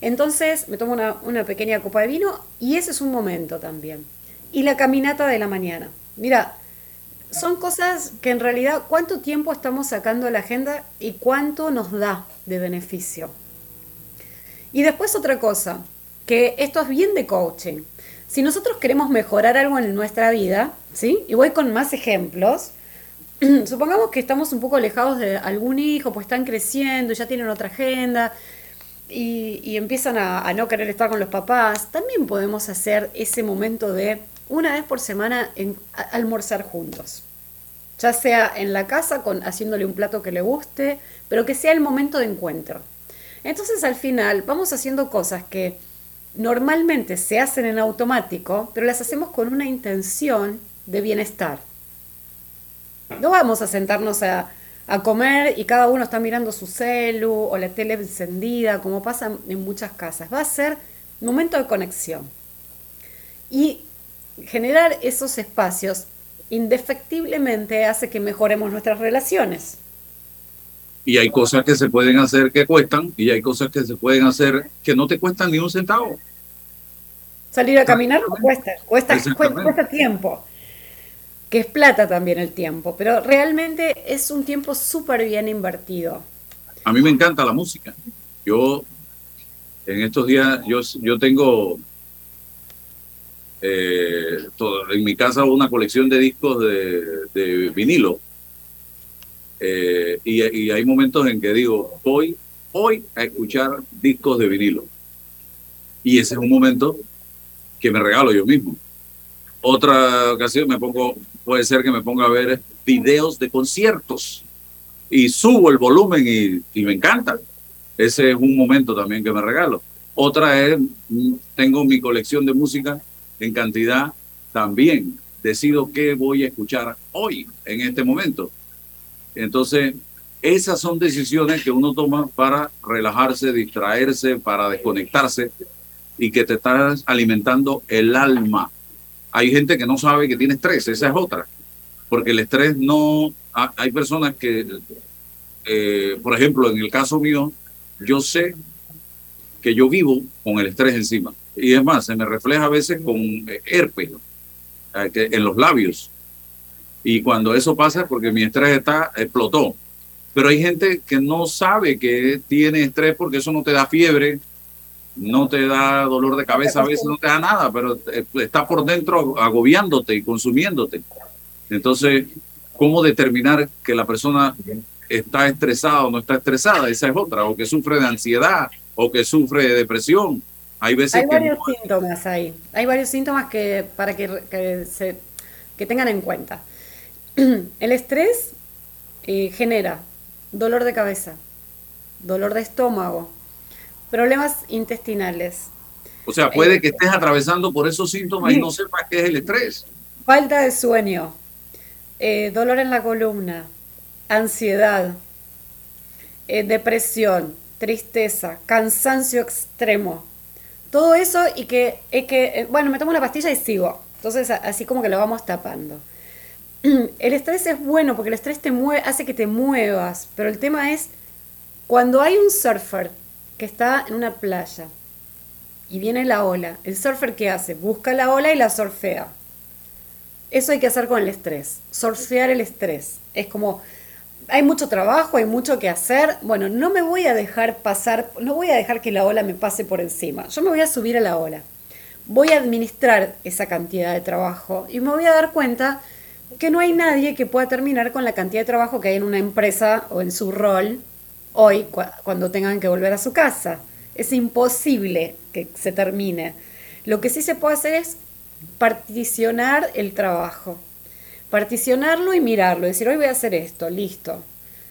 E: Entonces me tomo una, una pequeña copa de vino y ese es un momento también. Y la caminata de la mañana. Mira, son cosas que en realidad cuánto tiempo estamos sacando de la agenda y cuánto nos da de beneficio. Y después otra cosa, que esto es bien de coaching. Si nosotros queremos mejorar algo en nuestra vida, ¿sí? Y voy con más ejemplos. Supongamos que estamos un poco alejados de algún hijo, pues están creciendo, ya tienen otra agenda y, empiezan a, no querer estar con los papás. También podemos hacer ese momento de una vez por semana en, almorzar juntos. Ya sea en la casa, con, haciéndole un plato que le guste, pero que sea el momento de encuentro. Entonces al final vamos haciendo cosas que normalmente se hacen en automático, pero las hacemos con una intención de bienestar. No vamos a sentarnos a, comer y cada uno está mirando su celu o la tele encendida, como pasa en muchas casas. Va a ser momento de conexión. Y generar esos espacios indefectiblemente hace que mejoremos nuestras relaciones
A: y hay cosas que se pueden hacer que cuestan y hay cosas que se pueden hacer que no te cuestan ni un centavo.
E: Salir a caminar cuesta, cuesta, cuesta tiempo, que es plata también el tiempo, pero realmente es un tiempo súper bien invertido.
A: A mí me encanta la música. Yo, en estos días, yo, yo tengo eh, en mi casa una colección de discos de, de vinilo eh, y, hay momentos en que digo, voy hoy a escuchar discos de vinilo. Y ese es un momento que me regalo yo mismo. Otra ocasión me pongo, puede ser que me ponga a ver videos de conciertos. y subo el volumen y, y me encanta. Ese es un momento también que me regalo. Otra es, tengo mi colección de música en cantidad también. Decido qué voy a escuchar hoy, en este momento. Entonces, esas son decisiones que uno toma para relajarse, distraerse, para desconectarse y que te estás alimentando el alma. Hay gente que no sabe que tiene estrés, esa es otra. Porque el estrés no... Hay personas que, eh, por ejemplo, en el caso mío, yo sé que yo vivo con el estrés encima. Y es más, se me refleja a veces con eh, herpes eh, en los labios. Y cuando eso pasa, porque mi estrés está, explotó. Pero hay gente que no sabe que tiene estrés porque eso no te da fiebre, no te da dolor de cabeza, a veces no te da nada, pero eh, está por dentro agobiándote y consumiéndote. Entonces, ¿cómo determinar que la persona está estresada o no está estresada? Esa es otra, o que sufre de ansiedad, o que sufre de depresión. Hay veces
E: hay varios síntomas ahí. Hay varios síntomas que para que, se, que tengan en cuenta. El estrés eh, genera dolor de cabeza, dolor de estómago, problemas intestinales.
A: O sea, puede eh, que estés atravesando por esos síntomas y no sepas qué es el estrés.
E: Falta de sueño, eh, dolor en la columna, ansiedad, depresión, tristeza, cansancio extremo. Todo eso y que, es que, bueno, me tomo una pastilla y sigo. Entonces, así como que lo vamos tapando. El estrés es bueno porque el estrés te mueve, hace que te muevas, pero el tema es cuando hay un surfer que está en una playa y viene la ola, el surfer ¿qué hace? Busca la ola y la surfea. Eso hay que hacer con el estrés, surfear el estrés. Es como hay mucho trabajo, hay mucho que hacer. Bueno, no me voy a dejar pasar, no voy a dejar que la ola me pase por encima. Yo me voy a subir a la ola. Voy a administrar esa cantidad de trabajo y me voy a dar cuenta que no hay nadie que pueda terminar con la cantidad de trabajo que hay en una empresa o en su rol hoy cuando tengan que volver a su casa. Es imposible que se termine. Lo que sí se puede hacer es particionar el trabajo particionarlo y mirarlo, decir, hoy voy a hacer esto, listo.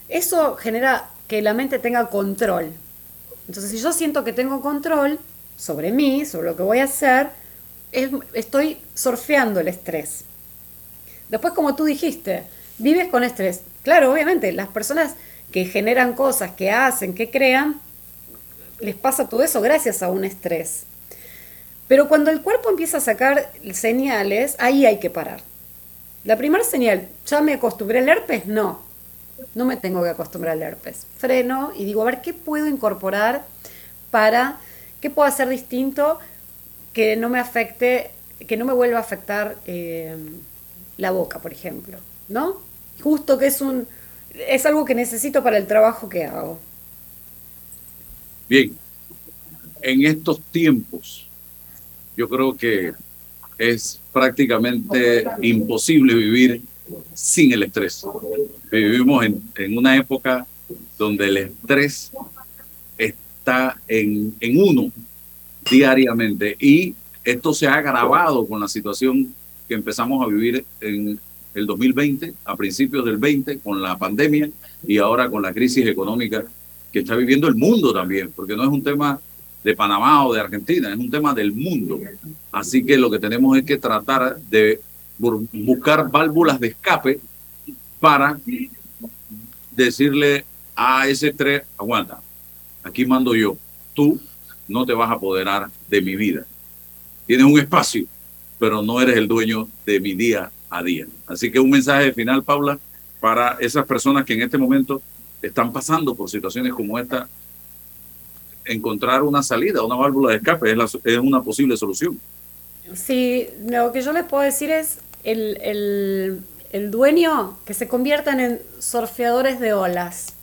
E: Eso genera que la mente tenga control. Entonces, si yo siento que tengo control sobre mí, sobre lo que voy a hacer, estoy surfeando el estrés. Después, como tú dijiste, vives con estrés. Claro, obviamente, las personas que generan cosas, que hacen, que crean, les pasa todo eso gracias a un estrés. Pero cuando el cuerpo empieza a sacar señales, ahí hay que parar. La primera señal, ¿ya me acostumbré al herpes? No, no me tengo que acostumbrar al herpes. Freno y digo, a ver, ¿qué puedo incorporar para, qué puedo hacer distinto que no me afecte, que no me vuelva a afectar eh, la boca, por ejemplo? ¿No? Justo que es un, es algo que necesito para el trabajo que hago.
A: Bien, en estos tiempos, yo creo que es prácticamente imposible vivir sin el estrés. Vivimos en, una época donde el estrés está en, en uno diariamente y esto se ha agravado con la situación que empezamos a vivir en el 2020, a principios del 20, con la pandemia y ahora con la crisis económica que está viviendo el mundo también, porque no es un tema de Panamá o de Argentina, es un tema del mundo. Así que lo que tenemos es que tratar de buscar válvulas de escape para decirle a ese tres, aguanta, aquí mando yo, tú no te vas a apoderar de mi vida. Tienes un espacio, pero no eres el dueño de mi día a día. Así que un mensaje final, Paula, para esas personas que en este momento están pasando por situaciones como esta encontrar una salida, una válvula de escape, es, una posible solución.
E: Sí, lo que yo les puedo decir es el, el, dueño que se conviertan en surfeadores de olas.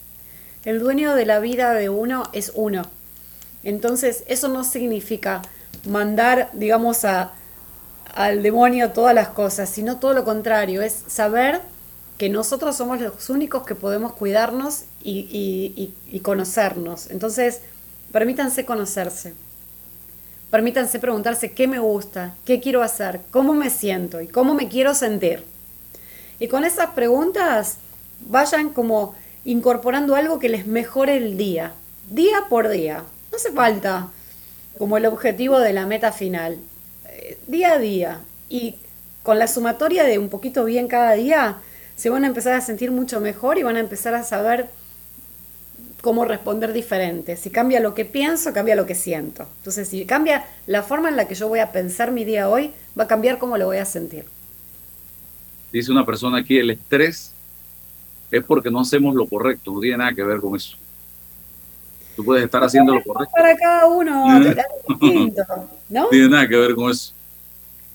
E: El dueño de la vida de uno es uno. Entonces, eso no significa mandar, digamos, a, al demonio todas las cosas, sino todo lo contrario, es saber que nosotros somos los únicos que podemos cuidarnos y, y conocernos. Entonces, Permítanse conocerse. Permítanse preguntarse qué me gusta, qué quiero hacer, cómo me siento y cómo me quiero sentir. Y con esas preguntas vayan como incorporando algo que les mejore el día, día por día. No hace falta como el objetivo de la meta final, día a día. Y con la sumatoria de un poquito bien cada día, se van a empezar a sentir mucho mejor y van a empezar a saber cómo responder diferente. Si cambia lo que pienso, cambia lo que siento. Entonces, si cambia la forma en la que yo voy a pensar mi día hoy, va a cambiar cómo lo voy a sentir.
A: Dice una persona aquí, el estrés es porque no hacemos lo correcto, no tiene nada que ver con eso. Tú puedes estar haciendo lo correcto.
E: Para cada uno, distinto, ¿no?
A: No tiene nada que ver con eso.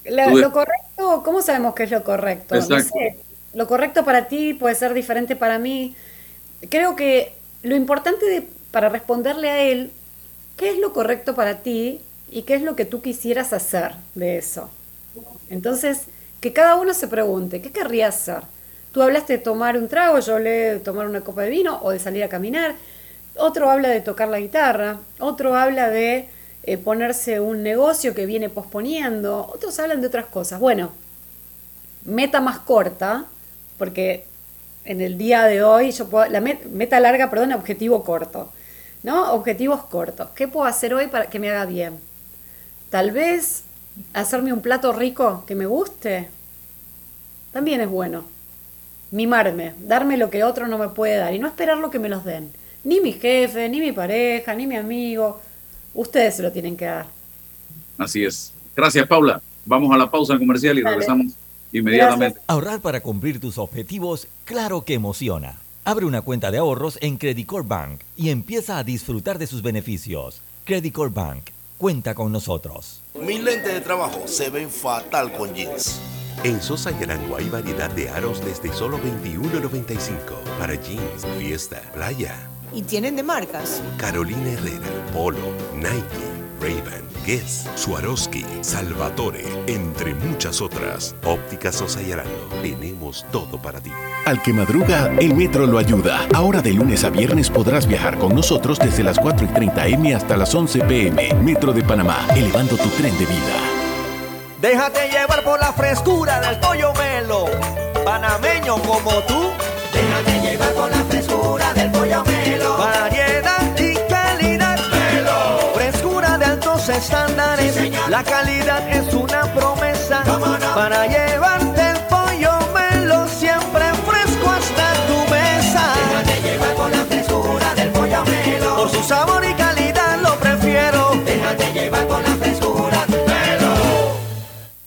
E: lo correcto, ¿cómo sabemos qué es lo correcto? No sé, lo correcto para ti puede ser diferente para mí. Creo que lo importante para responderle a él, ¿qué es lo correcto para ti y qué es lo que tú quisieras hacer de eso? Entonces, que cada uno se pregunte, ¿qué querría hacer? Tú hablaste de tomar un trago, yo hablé de tomar una copa de vino o de salir a caminar. Otro habla de tocar la guitarra, otro habla de eh, ponerse un negocio que viene posponiendo, otros hablan de otras cosas. Bueno, meta más corta, porque en el día de hoy yo puedo, la meta larga, perdón, objetivo corto, ¿no? Objetivos cortos. ¿Qué puedo hacer hoy para que me haga bien? Tal vez hacerme un plato rico que me guste, también es bueno mimarme, darme lo que otro no me puede dar y no esperar lo que me los den. Ni mi jefe, ni mi pareja, ni mi amigo. Ustedes se lo tienen que dar.
A: Así es. Gracias, Paula. Vamos a la pausa comercial y regresamos inmediatamente.
F: Ahorrar para cumplir tus objetivos, claro que emociona. Abre una cuenta de ahorros en Credit Bank y empieza a disfrutar de sus beneficios. Credit Bank, cuenta con nosotros.
G: Mis lentes de trabajo se ven fatal con jeans.
H: En Sosa y Arango hay variedad de aros desde solo $21.95 para jeans, fiesta, playa.
I: ¿Y tienen de marcas?
H: Carolina Herrera, Polo, Nike, Ray-Ban, Guess, Swarovski, Salvatore, entre muchas otras. Óptica Sosa y Arango, tenemos todo para ti.
J: Al que madruga, el metro lo ayuda. Ahora de lunes a viernes podrás viajar con nosotros desde las 4 y 30 M hasta las 11 PM. Metro de Panamá, elevando tu tren de vida.
K: Déjate llevar por la frescura del pollo melo, panameño como tú. Variedad y calidad.
L: Melo.
K: Frescura de altos estándares. la calidad es una promesa para llevarte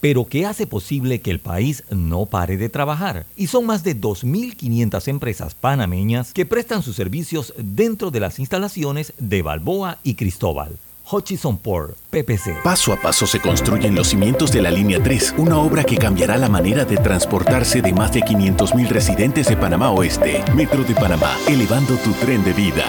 F: pero que hace posible que el país no pare de trabajar. Y son más de 2.500 empresas panameñas que prestan sus servicios dentro de las instalaciones de Balboa y Cristóbal. Hutchison Port, PPC.
J: Paso a paso se construyen los cimientos de la Línea 3, una obra que cambiará la manera de transportarse de más de 500.000 residentes de Panamá Oeste. Metro de Panamá, elevando tu tren de vida.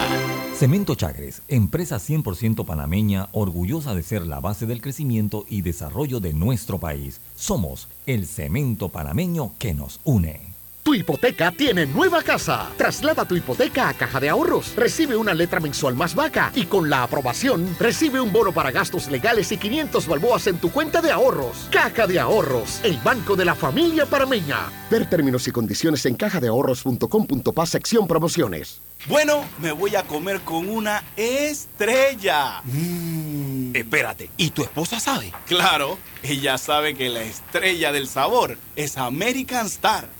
F: Cemento Chagres, empresa 100% panameña, orgullosa de ser la base del crecimiento y desarrollo de nuestro país. Somos el cemento panameño que nos une.
M: Tu hipoteca tiene nueva casa. Traslada tu hipoteca a Caja de Ahorros. Recibe una letra mensual más vaca y con la aprobación recibe un bono para gastos legales y 500 balboas en tu cuenta de ahorros. Caja de Ahorros, el banco de la familia parameña. Ver términos y condiciones en cajadeahorros.com.pa sección promociones.
G: Bueno, me voy a comer con una estrella.
N: Mmm. Espérate, ¿y tu esposa sabe?
G: Claro, ella sabe que la estrella del sabor es American Star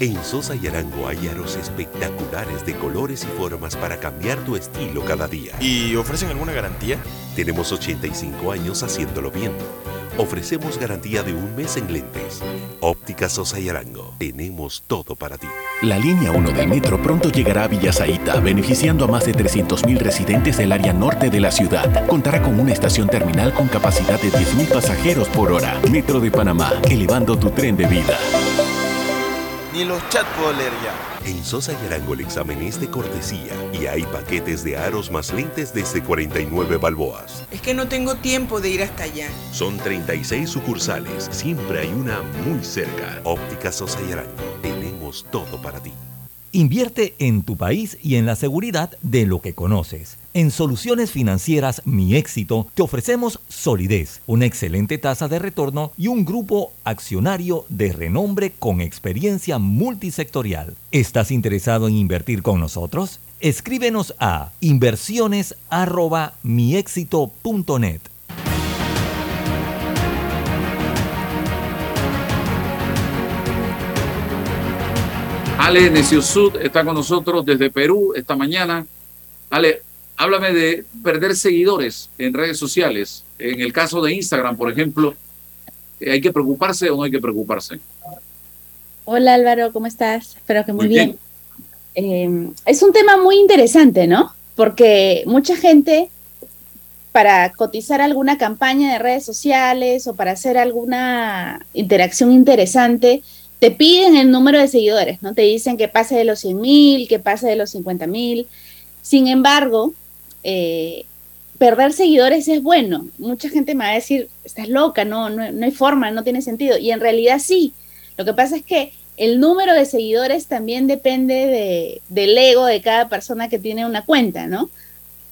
H: En Sosa y Arango hay aros espectaculares de colores y formas para cambiar tu estilo cada día.
I: ¿Y ofrecen alguna garantía?
H: Tenemos 85 años haciéndolo bien. Ofrecemos garantía de un mes en lentes. Óptica Sosa y Arango. Tenemos todo para ti.
J: La línea 1 del metro pronto llegará a Villasaita, beneficiando a más de 300.000 residentes del área norte de la ciudad. Contará con una estación terminal con capacidad de 10.000 pasajeros por hora. Metro de Panamá, elevando tu tren de vida.
I: Ni los chats puedo leer ya.
H: En Sosa y Arango el examen es de cortesía y hay paquetes de aros más lentes desde 49 balboas.
O: Es que no tengo tiempo de ir hasta allá.
H: Son 36 sucursales, siempre hay una muy cerca. Óptica Sosa y Arango, tenemos todo para ti.
F: Invierte en tu país y en la seguridad de lo que conoces. En Soluciones Financieras Mi Éxito te ofrecemos solidez, una excelente tasa de retorno y un grupo accionario de renombre con experiencia multisectorial. ¿Estás interesado en invertir con nosotros? Escríbenos a inversiones@miexito.net.
A: Ale Neciosud está con nosotros desde Perú esta mañana. Ale, háblame de perder seguidores en redes sociales. En el caso de Instagram, por ejemplo, ¿hay que preocuparse o no hay que preocuparse?
P: Hola Álvaro, ¿cómo estás? Espero que muy, bien. Eh, es un tema muy interesante, ¿no? Porque mucha gente para cotizar alguna campaña de redes sociales o para hacer alguna interacción interesante, te piden el número de seguidores, ¿no? Te dicen que pase de los 100 mil, que pase de los 50 mil. Sin embargo, eh, perder seguidores es bueno. Mucha gente me va a decir, estás loca, no, no, no hay forma, no tiene sentido. Y en realidad sí. Lo que pasa es que el número de seguidores también depende de, del ego de cada persona que tiene una cuenta, ¿no?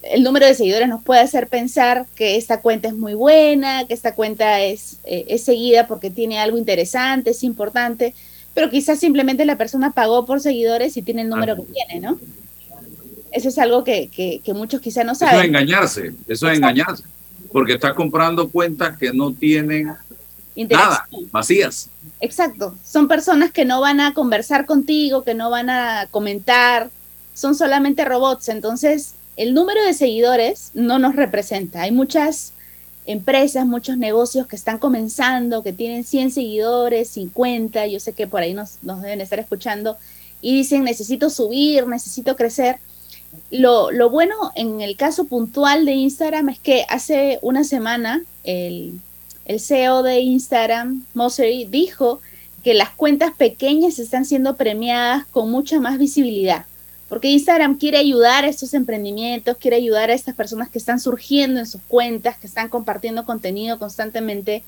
P: El número de seguidores nos puede hacer pensar que esta cuenta es muy buena, que esta cuenta es, eh, es seguida porque tiene algo interesante, es importante, pero quizás simplemente la persona pagó por seguidores y tiene el número que tiene, ¿no? Eso es algo que, que, que muchos quizás no saben.
A: Eso es engañarse, eso es engañarse, porque estás comprando cuentas que no tienen nada, vacías.
P: Exacto, son personas que no van a conversar contigo, que no van a comentar, son solamente robots. Entonces, el número de seguidores no nos representa. Hay muchas empresas, muchos negocios que están comenzando, que tienen 100 seguidores, 50, yo sé que por ahí nos, nos deben estar escuchando, y dicen, necesito subir, necesito crecer. Lo, lo, bueno en el caso puntual de Instagram es que hace una semana el, el CEO de Instagram, Mosery, dijo que las cuentas pequeñas están siendo premiadas con mucha más visibilidad, porque Instagram quiere ayudar a estos emprendimientos, quiere ayudar a estas personas que están surgiendo en sus cuentas, que están compartiendo contenido constantemente,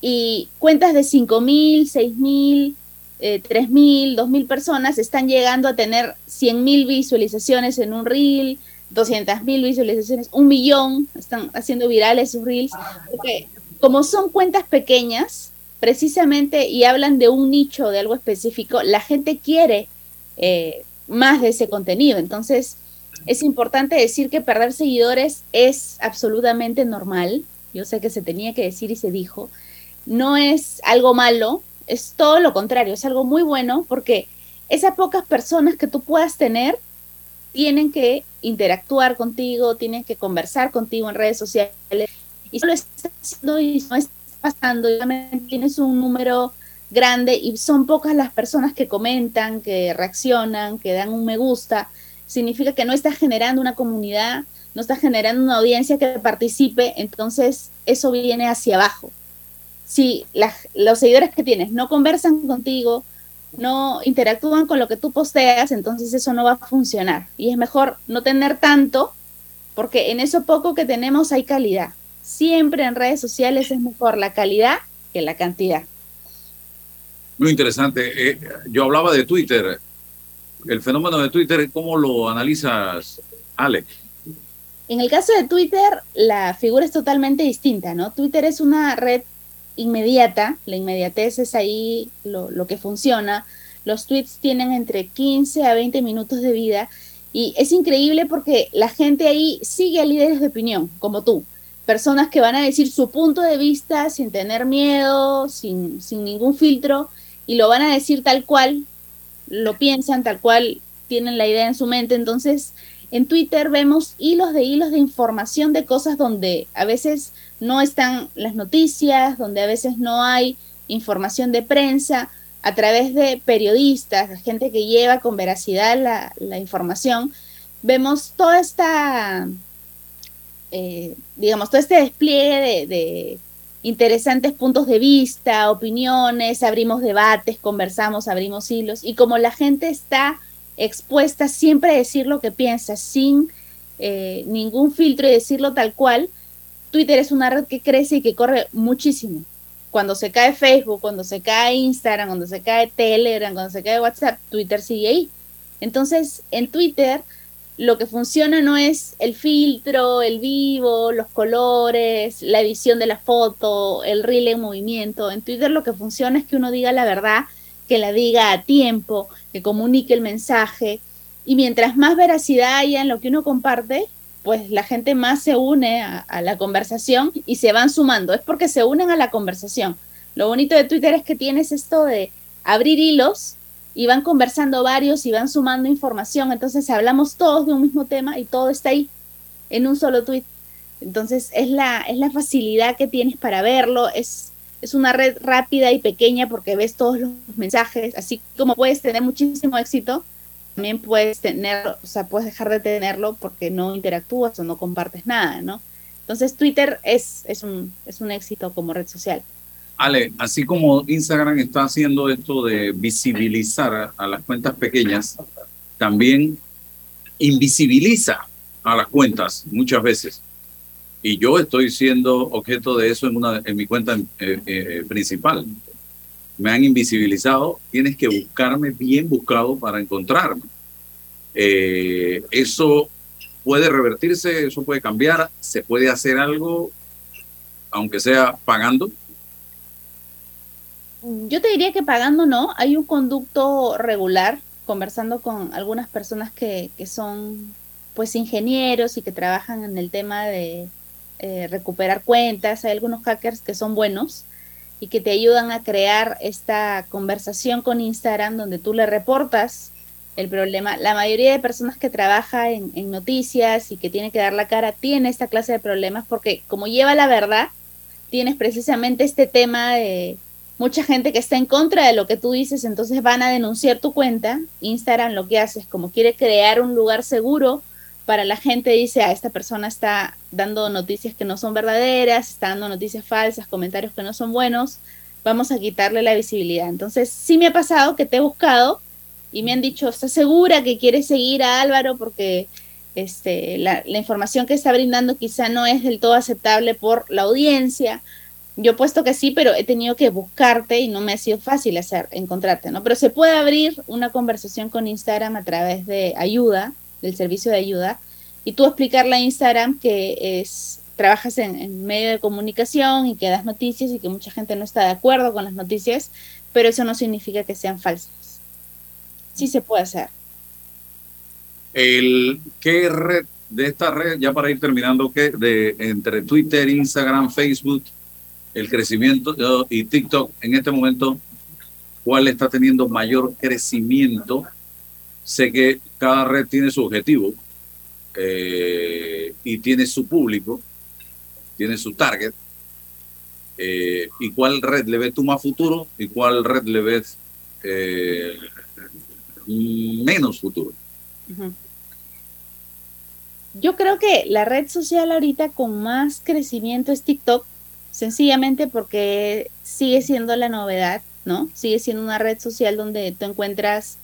P: y cuentas de 5 mil, 6 mil, eh, 3 mil, 2 mil personas están llegando a tener 100 mil visualizaciones en un reel, 200 mil visualizaciones, un millón, están haciendo virales sus reels, porque como son cuentas pequeñas, precisamente, y hablan de un nicho, de algo específico, la gente quiere eh, más de ese contenido. Entonces, es importante decir que perder seguidores es absolutamente normal. Yo sé que se tenía que decir y se dijo. No es algo malo, es todo lo contrario, es algo muy bueno porque esas pocas personas que tú puedas tener tienen que interactuar contigo, tienen que conversar contigo en redes sociales y solo está haciendo y no está pasando, tienes un número grande y son pocas las personas que comentan, que reaccionan, que dan un me gusta, significa que no estás generando una comunidad, no estás generando una audiencia que participe, entonces eso viene hacia abajo. Si los seguidores que tienes no conversan contigo, no interactúan con lo que tú posteas, entonces eso no va a funcionar. Y es mejor no tener tanto, porque en eso poco que tenemos hay calidad siempre en redes sociales es mejor la calidad que la cantidad.
A: Muy interesante. Eh, yo hablaba de Twitter. El fenómeno de Twitter, ¿cómo lo analizas, Alex?
P: En el caso de Twitter, la figura es totalmente distinta, ¿no? Twitter es una red inmediata, la inmediatez es ahí lo, lo que funciona. Los tweets tienen entre 15 a 20 minutos de vida y es increíble porque la gente ahí sigue a líderes de opinión, como tú. Personas que van a decir su punto de vista sin tener miedo, sin, sin ningún filtro, y lo van a decir tal cual lo piensan, tal cual tienen la idea en su mente. Entonces, en Twitter vemos hilos de hilos de información de cosas donde a veces no están las noticias, donde a veces no hay información de prensa, a través de periodistas, gente que lleva con veracidad la, información, vemos toda esta, eh, digamos, todo este despliegue de, interesantes puntos de vista, opiniones, abrimos debates, conversamos, abrimos hilos, y como la gente está expuesta siempre a decir lo que piensa, sin eh, ningún filtro y decirlo tal cual, Twitter es una red que crece y que corre muchísimo cuando se cae Facebook, cuando se cae Instagram, cuando se cae Telegram, cuando se cae WhatsApp, Twitter sigue ahí. Entonces, en Twitter lo que funciona no es el filtro, el vivo, los colores, la edición de la foto, el reel en movimiento. En Twitter lo que funciona es que uno diga la verdad, que la diga a tiempo, que comunique el mensaje. Y mientras más veracidad haya en lo que uno comparte, pues la gente más se une a, la conversación y se van sumando. Es porque se unen a la conversación. Lo bonito de Twitter es que tienes esto de abrir hilos y van conversando varios y van sumando información. Entonces hablamos todos de un mismo tema y todo está ahí en un solo tweet. Entonces es la, es la facilidad que tienes para verlo. Es, es una red rápida y pequeña porque ves todos los mensajes, así como puedes tener muchísimo éxito también puedes tener, o sea, puedes dejar de tenerlo porque no interactúas o no compartes nada, ¿no? Entonces Twitter es, es, un, es un éxito como red social.
A: Ale, así como Instagram está haciendo esto de visibilizar a las cuentas pequeñas, también invisibiliza a las cuentas muchas veces. Y yo estoy siendo objeto de eso en, una, en mi cuenta eh, eh, principal me han invisibilizado, tienes que buscarme bien buscado para encontrarme. Eh, eso puede revertirse, eso puede cambiar, se puede hacer algo, aunque sea pagando.
P: Yo te diría que pagando no, hay un conducto regular, conversando con algunas personas que, que son pues ingenieros y que trabajan en el tema de eh, recuperar cuentas, hay algunos hackers que son buenos y que te ayudan a crear esta conversación con Instagram donde tú le reportas el problema. La mayoría de personas que trabaja en, noticias y que tiene que dar la cara tiene esta clase de problemas porque como lleva la verdad, tienes precisamente este tema de mucha gente que está en contra de lo que tú dices, entonces van a denunciar tu cuenta. Instagram lo que hace es como quiere crear un lugar seguro para la gente dice, ah, esta persona está dando noticias que no son verdaderas, está dando noticias falsas, comentarios que no son buenos, vamos a quitarle la visibilidad. Entonces, sí me ha pasado que te he buscado y me han dicho, ¿estás segura que quieres seguir a Álvaro? Porque este, la, información que está brindando quizá no es del todo aceptable por la audiencia. Yo he puesto que sí, pero he tenido que buscarte y no me ha sido fácil hacer, encontrarte, ¿no? Pero se puede abrir una conversación con Instagram a través de ayuda, del servicio de ayuda, y tú explicarle a Instagram que es trabajas en, medio de comunicación y que das noticias y que mucha gente no está de acuerdo con las noticias, pero eso no significa que sean falsas. Sí se puede hacer.
A: El, ¿Qué red de esta red, ya para ir terminando, que de entre Twitter, Instagram, Facebook, el crecimiento y TikTok en este momento, cuál está teniendo mayor crecimiento Sé que cada red tiene su objetivo eh, y tiene su público, tiene su target. Eh, ¿Y cuál red le ves tú más futuro y cuál red le ves eh, menos futuro?
P: Yo creo que la red social ahorita con más crecimiento es TikTok, sencillamente porque sigue siendo la novedad, ¿no? Sigue siendo una red social donde tú encuentras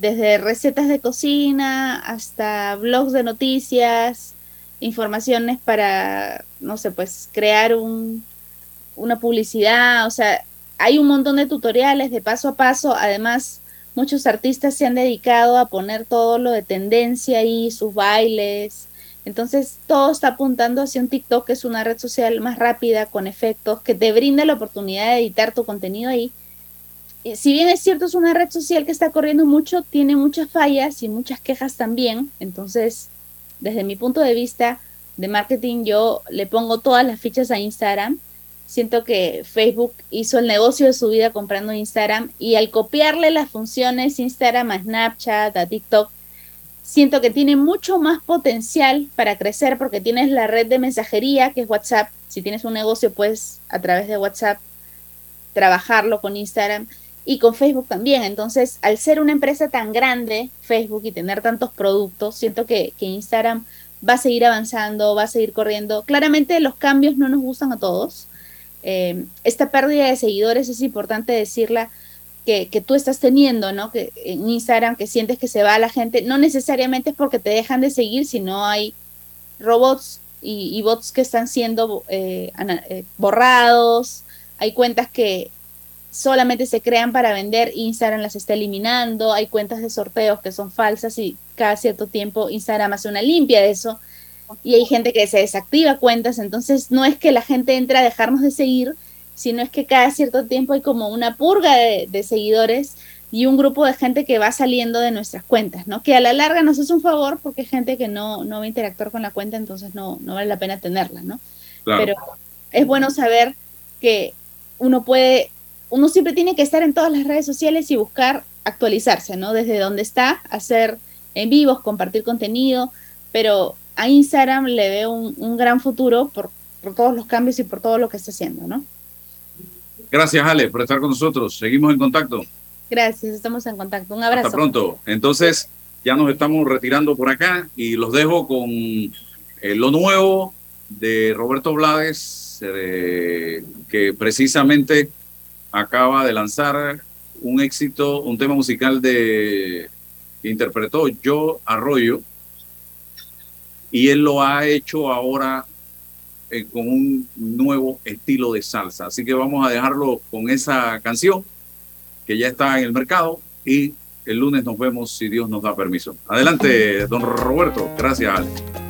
P: desde recetas de cocina hasta blogs de noticias, informaciones para, no sé, pues crear un, una publicidad, o sea, hay un montón de tutoriales de paso a paso, además muchos artistas se han dedicado a poner todo lo de tendencia ahí, sus bailes, Entonces, todo está apuntando hacia un TikTok, que es una red social más rápida, con efectos, que te brinda la oportunidad de editar tu contenido ahí. Y si bien es cierto, es una red social que está corriendo mucho, tiene muchas fallas y muchas quejas también. Entonces, desde mi punto de vista de marketing, yo le pongo todas las fichas a Instagram. Siento que Facebook hizo el negocio de su vida comprando Instagram y al copiarle las funciones Instagram a Snapchat, a TikTok, siento que tiene mucho más potencial para crecer porque tienes la red de mensajería que es WhatsApp. Si tienes un negocio, puedes a través de WhatsApp trabajarlo con Instagram y con Facebook también. Entonces, al ser una empresa tan grande, Facebook, y tener tantos productos, siento que, Instagram va a seguir avanzando, va a seguir corriendo. Claramente los cambios no nos gustan a todos. Eh, esta pérdida de seguidores es importante decirla que, que, tú estás teniendo, ¿no? Que en Instagram, que sientes que se va la gente, no necesariamente es porque te dejan de seguir, sino hay robots y, bots que están siendo eh, eh, borrados, hay cuentas que solamente se crean para vender, Instagram las está eliminando, hay cuentas de sorteos que son falsas y cada cierto tiempo Instagram hace una limpia de eso y hay gente que se desactiva cuentas, entonces no es que la gente entre a dejarnos de seguir, sino es que cada cierto tiempo hay como una purga de, seguidores y un grupo de gente que va saliendo de nuestras cuentas, ¿no? Que a la larga nos hace un favor porque hay gente que no, no va a interactuar con la cuenta, entonces no, no vale la pena tenerla, ¿no? Pero es bueno saber que uno puede uno siempre tiene que estar en todas las redes sociales y buscar actualizarse, ¿no? Desde donde está, hacer en vivos, compartir contenido, pero a Instagram le veo un, gran futuro por, todos los cambios y por todo lo que está haciendo, ¿no?
A: Gracias, Ale, por estar con nosotros. Seguimos en contacto.
P: Gracias, estamos en contacto. Un abrazo.
A: Hasta pronto. Entonces, ya nos estamos retirando por acá y los dejo con eh, lo nuevo de Roberto Blades, eh, que precisamente acaba de lanzar un éxito, un tema musical de que interpretó Yo Arroyo y él lo ha hecho ahora eh, con un nuevo estilo de salsa. Así que vamos a dejarlo con esa canción que ya está en el mercado y el lunes nos vemos si Dios nos da permiso. Adelante, don Roberto. Gracias, Alex.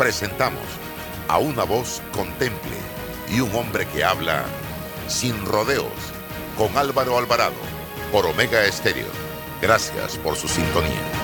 Q: presentamos a una voz contemple y un hombre que habla sin rodeos con Álvaro Alvarado por Omega Estéreo. Gracias por su sintonía.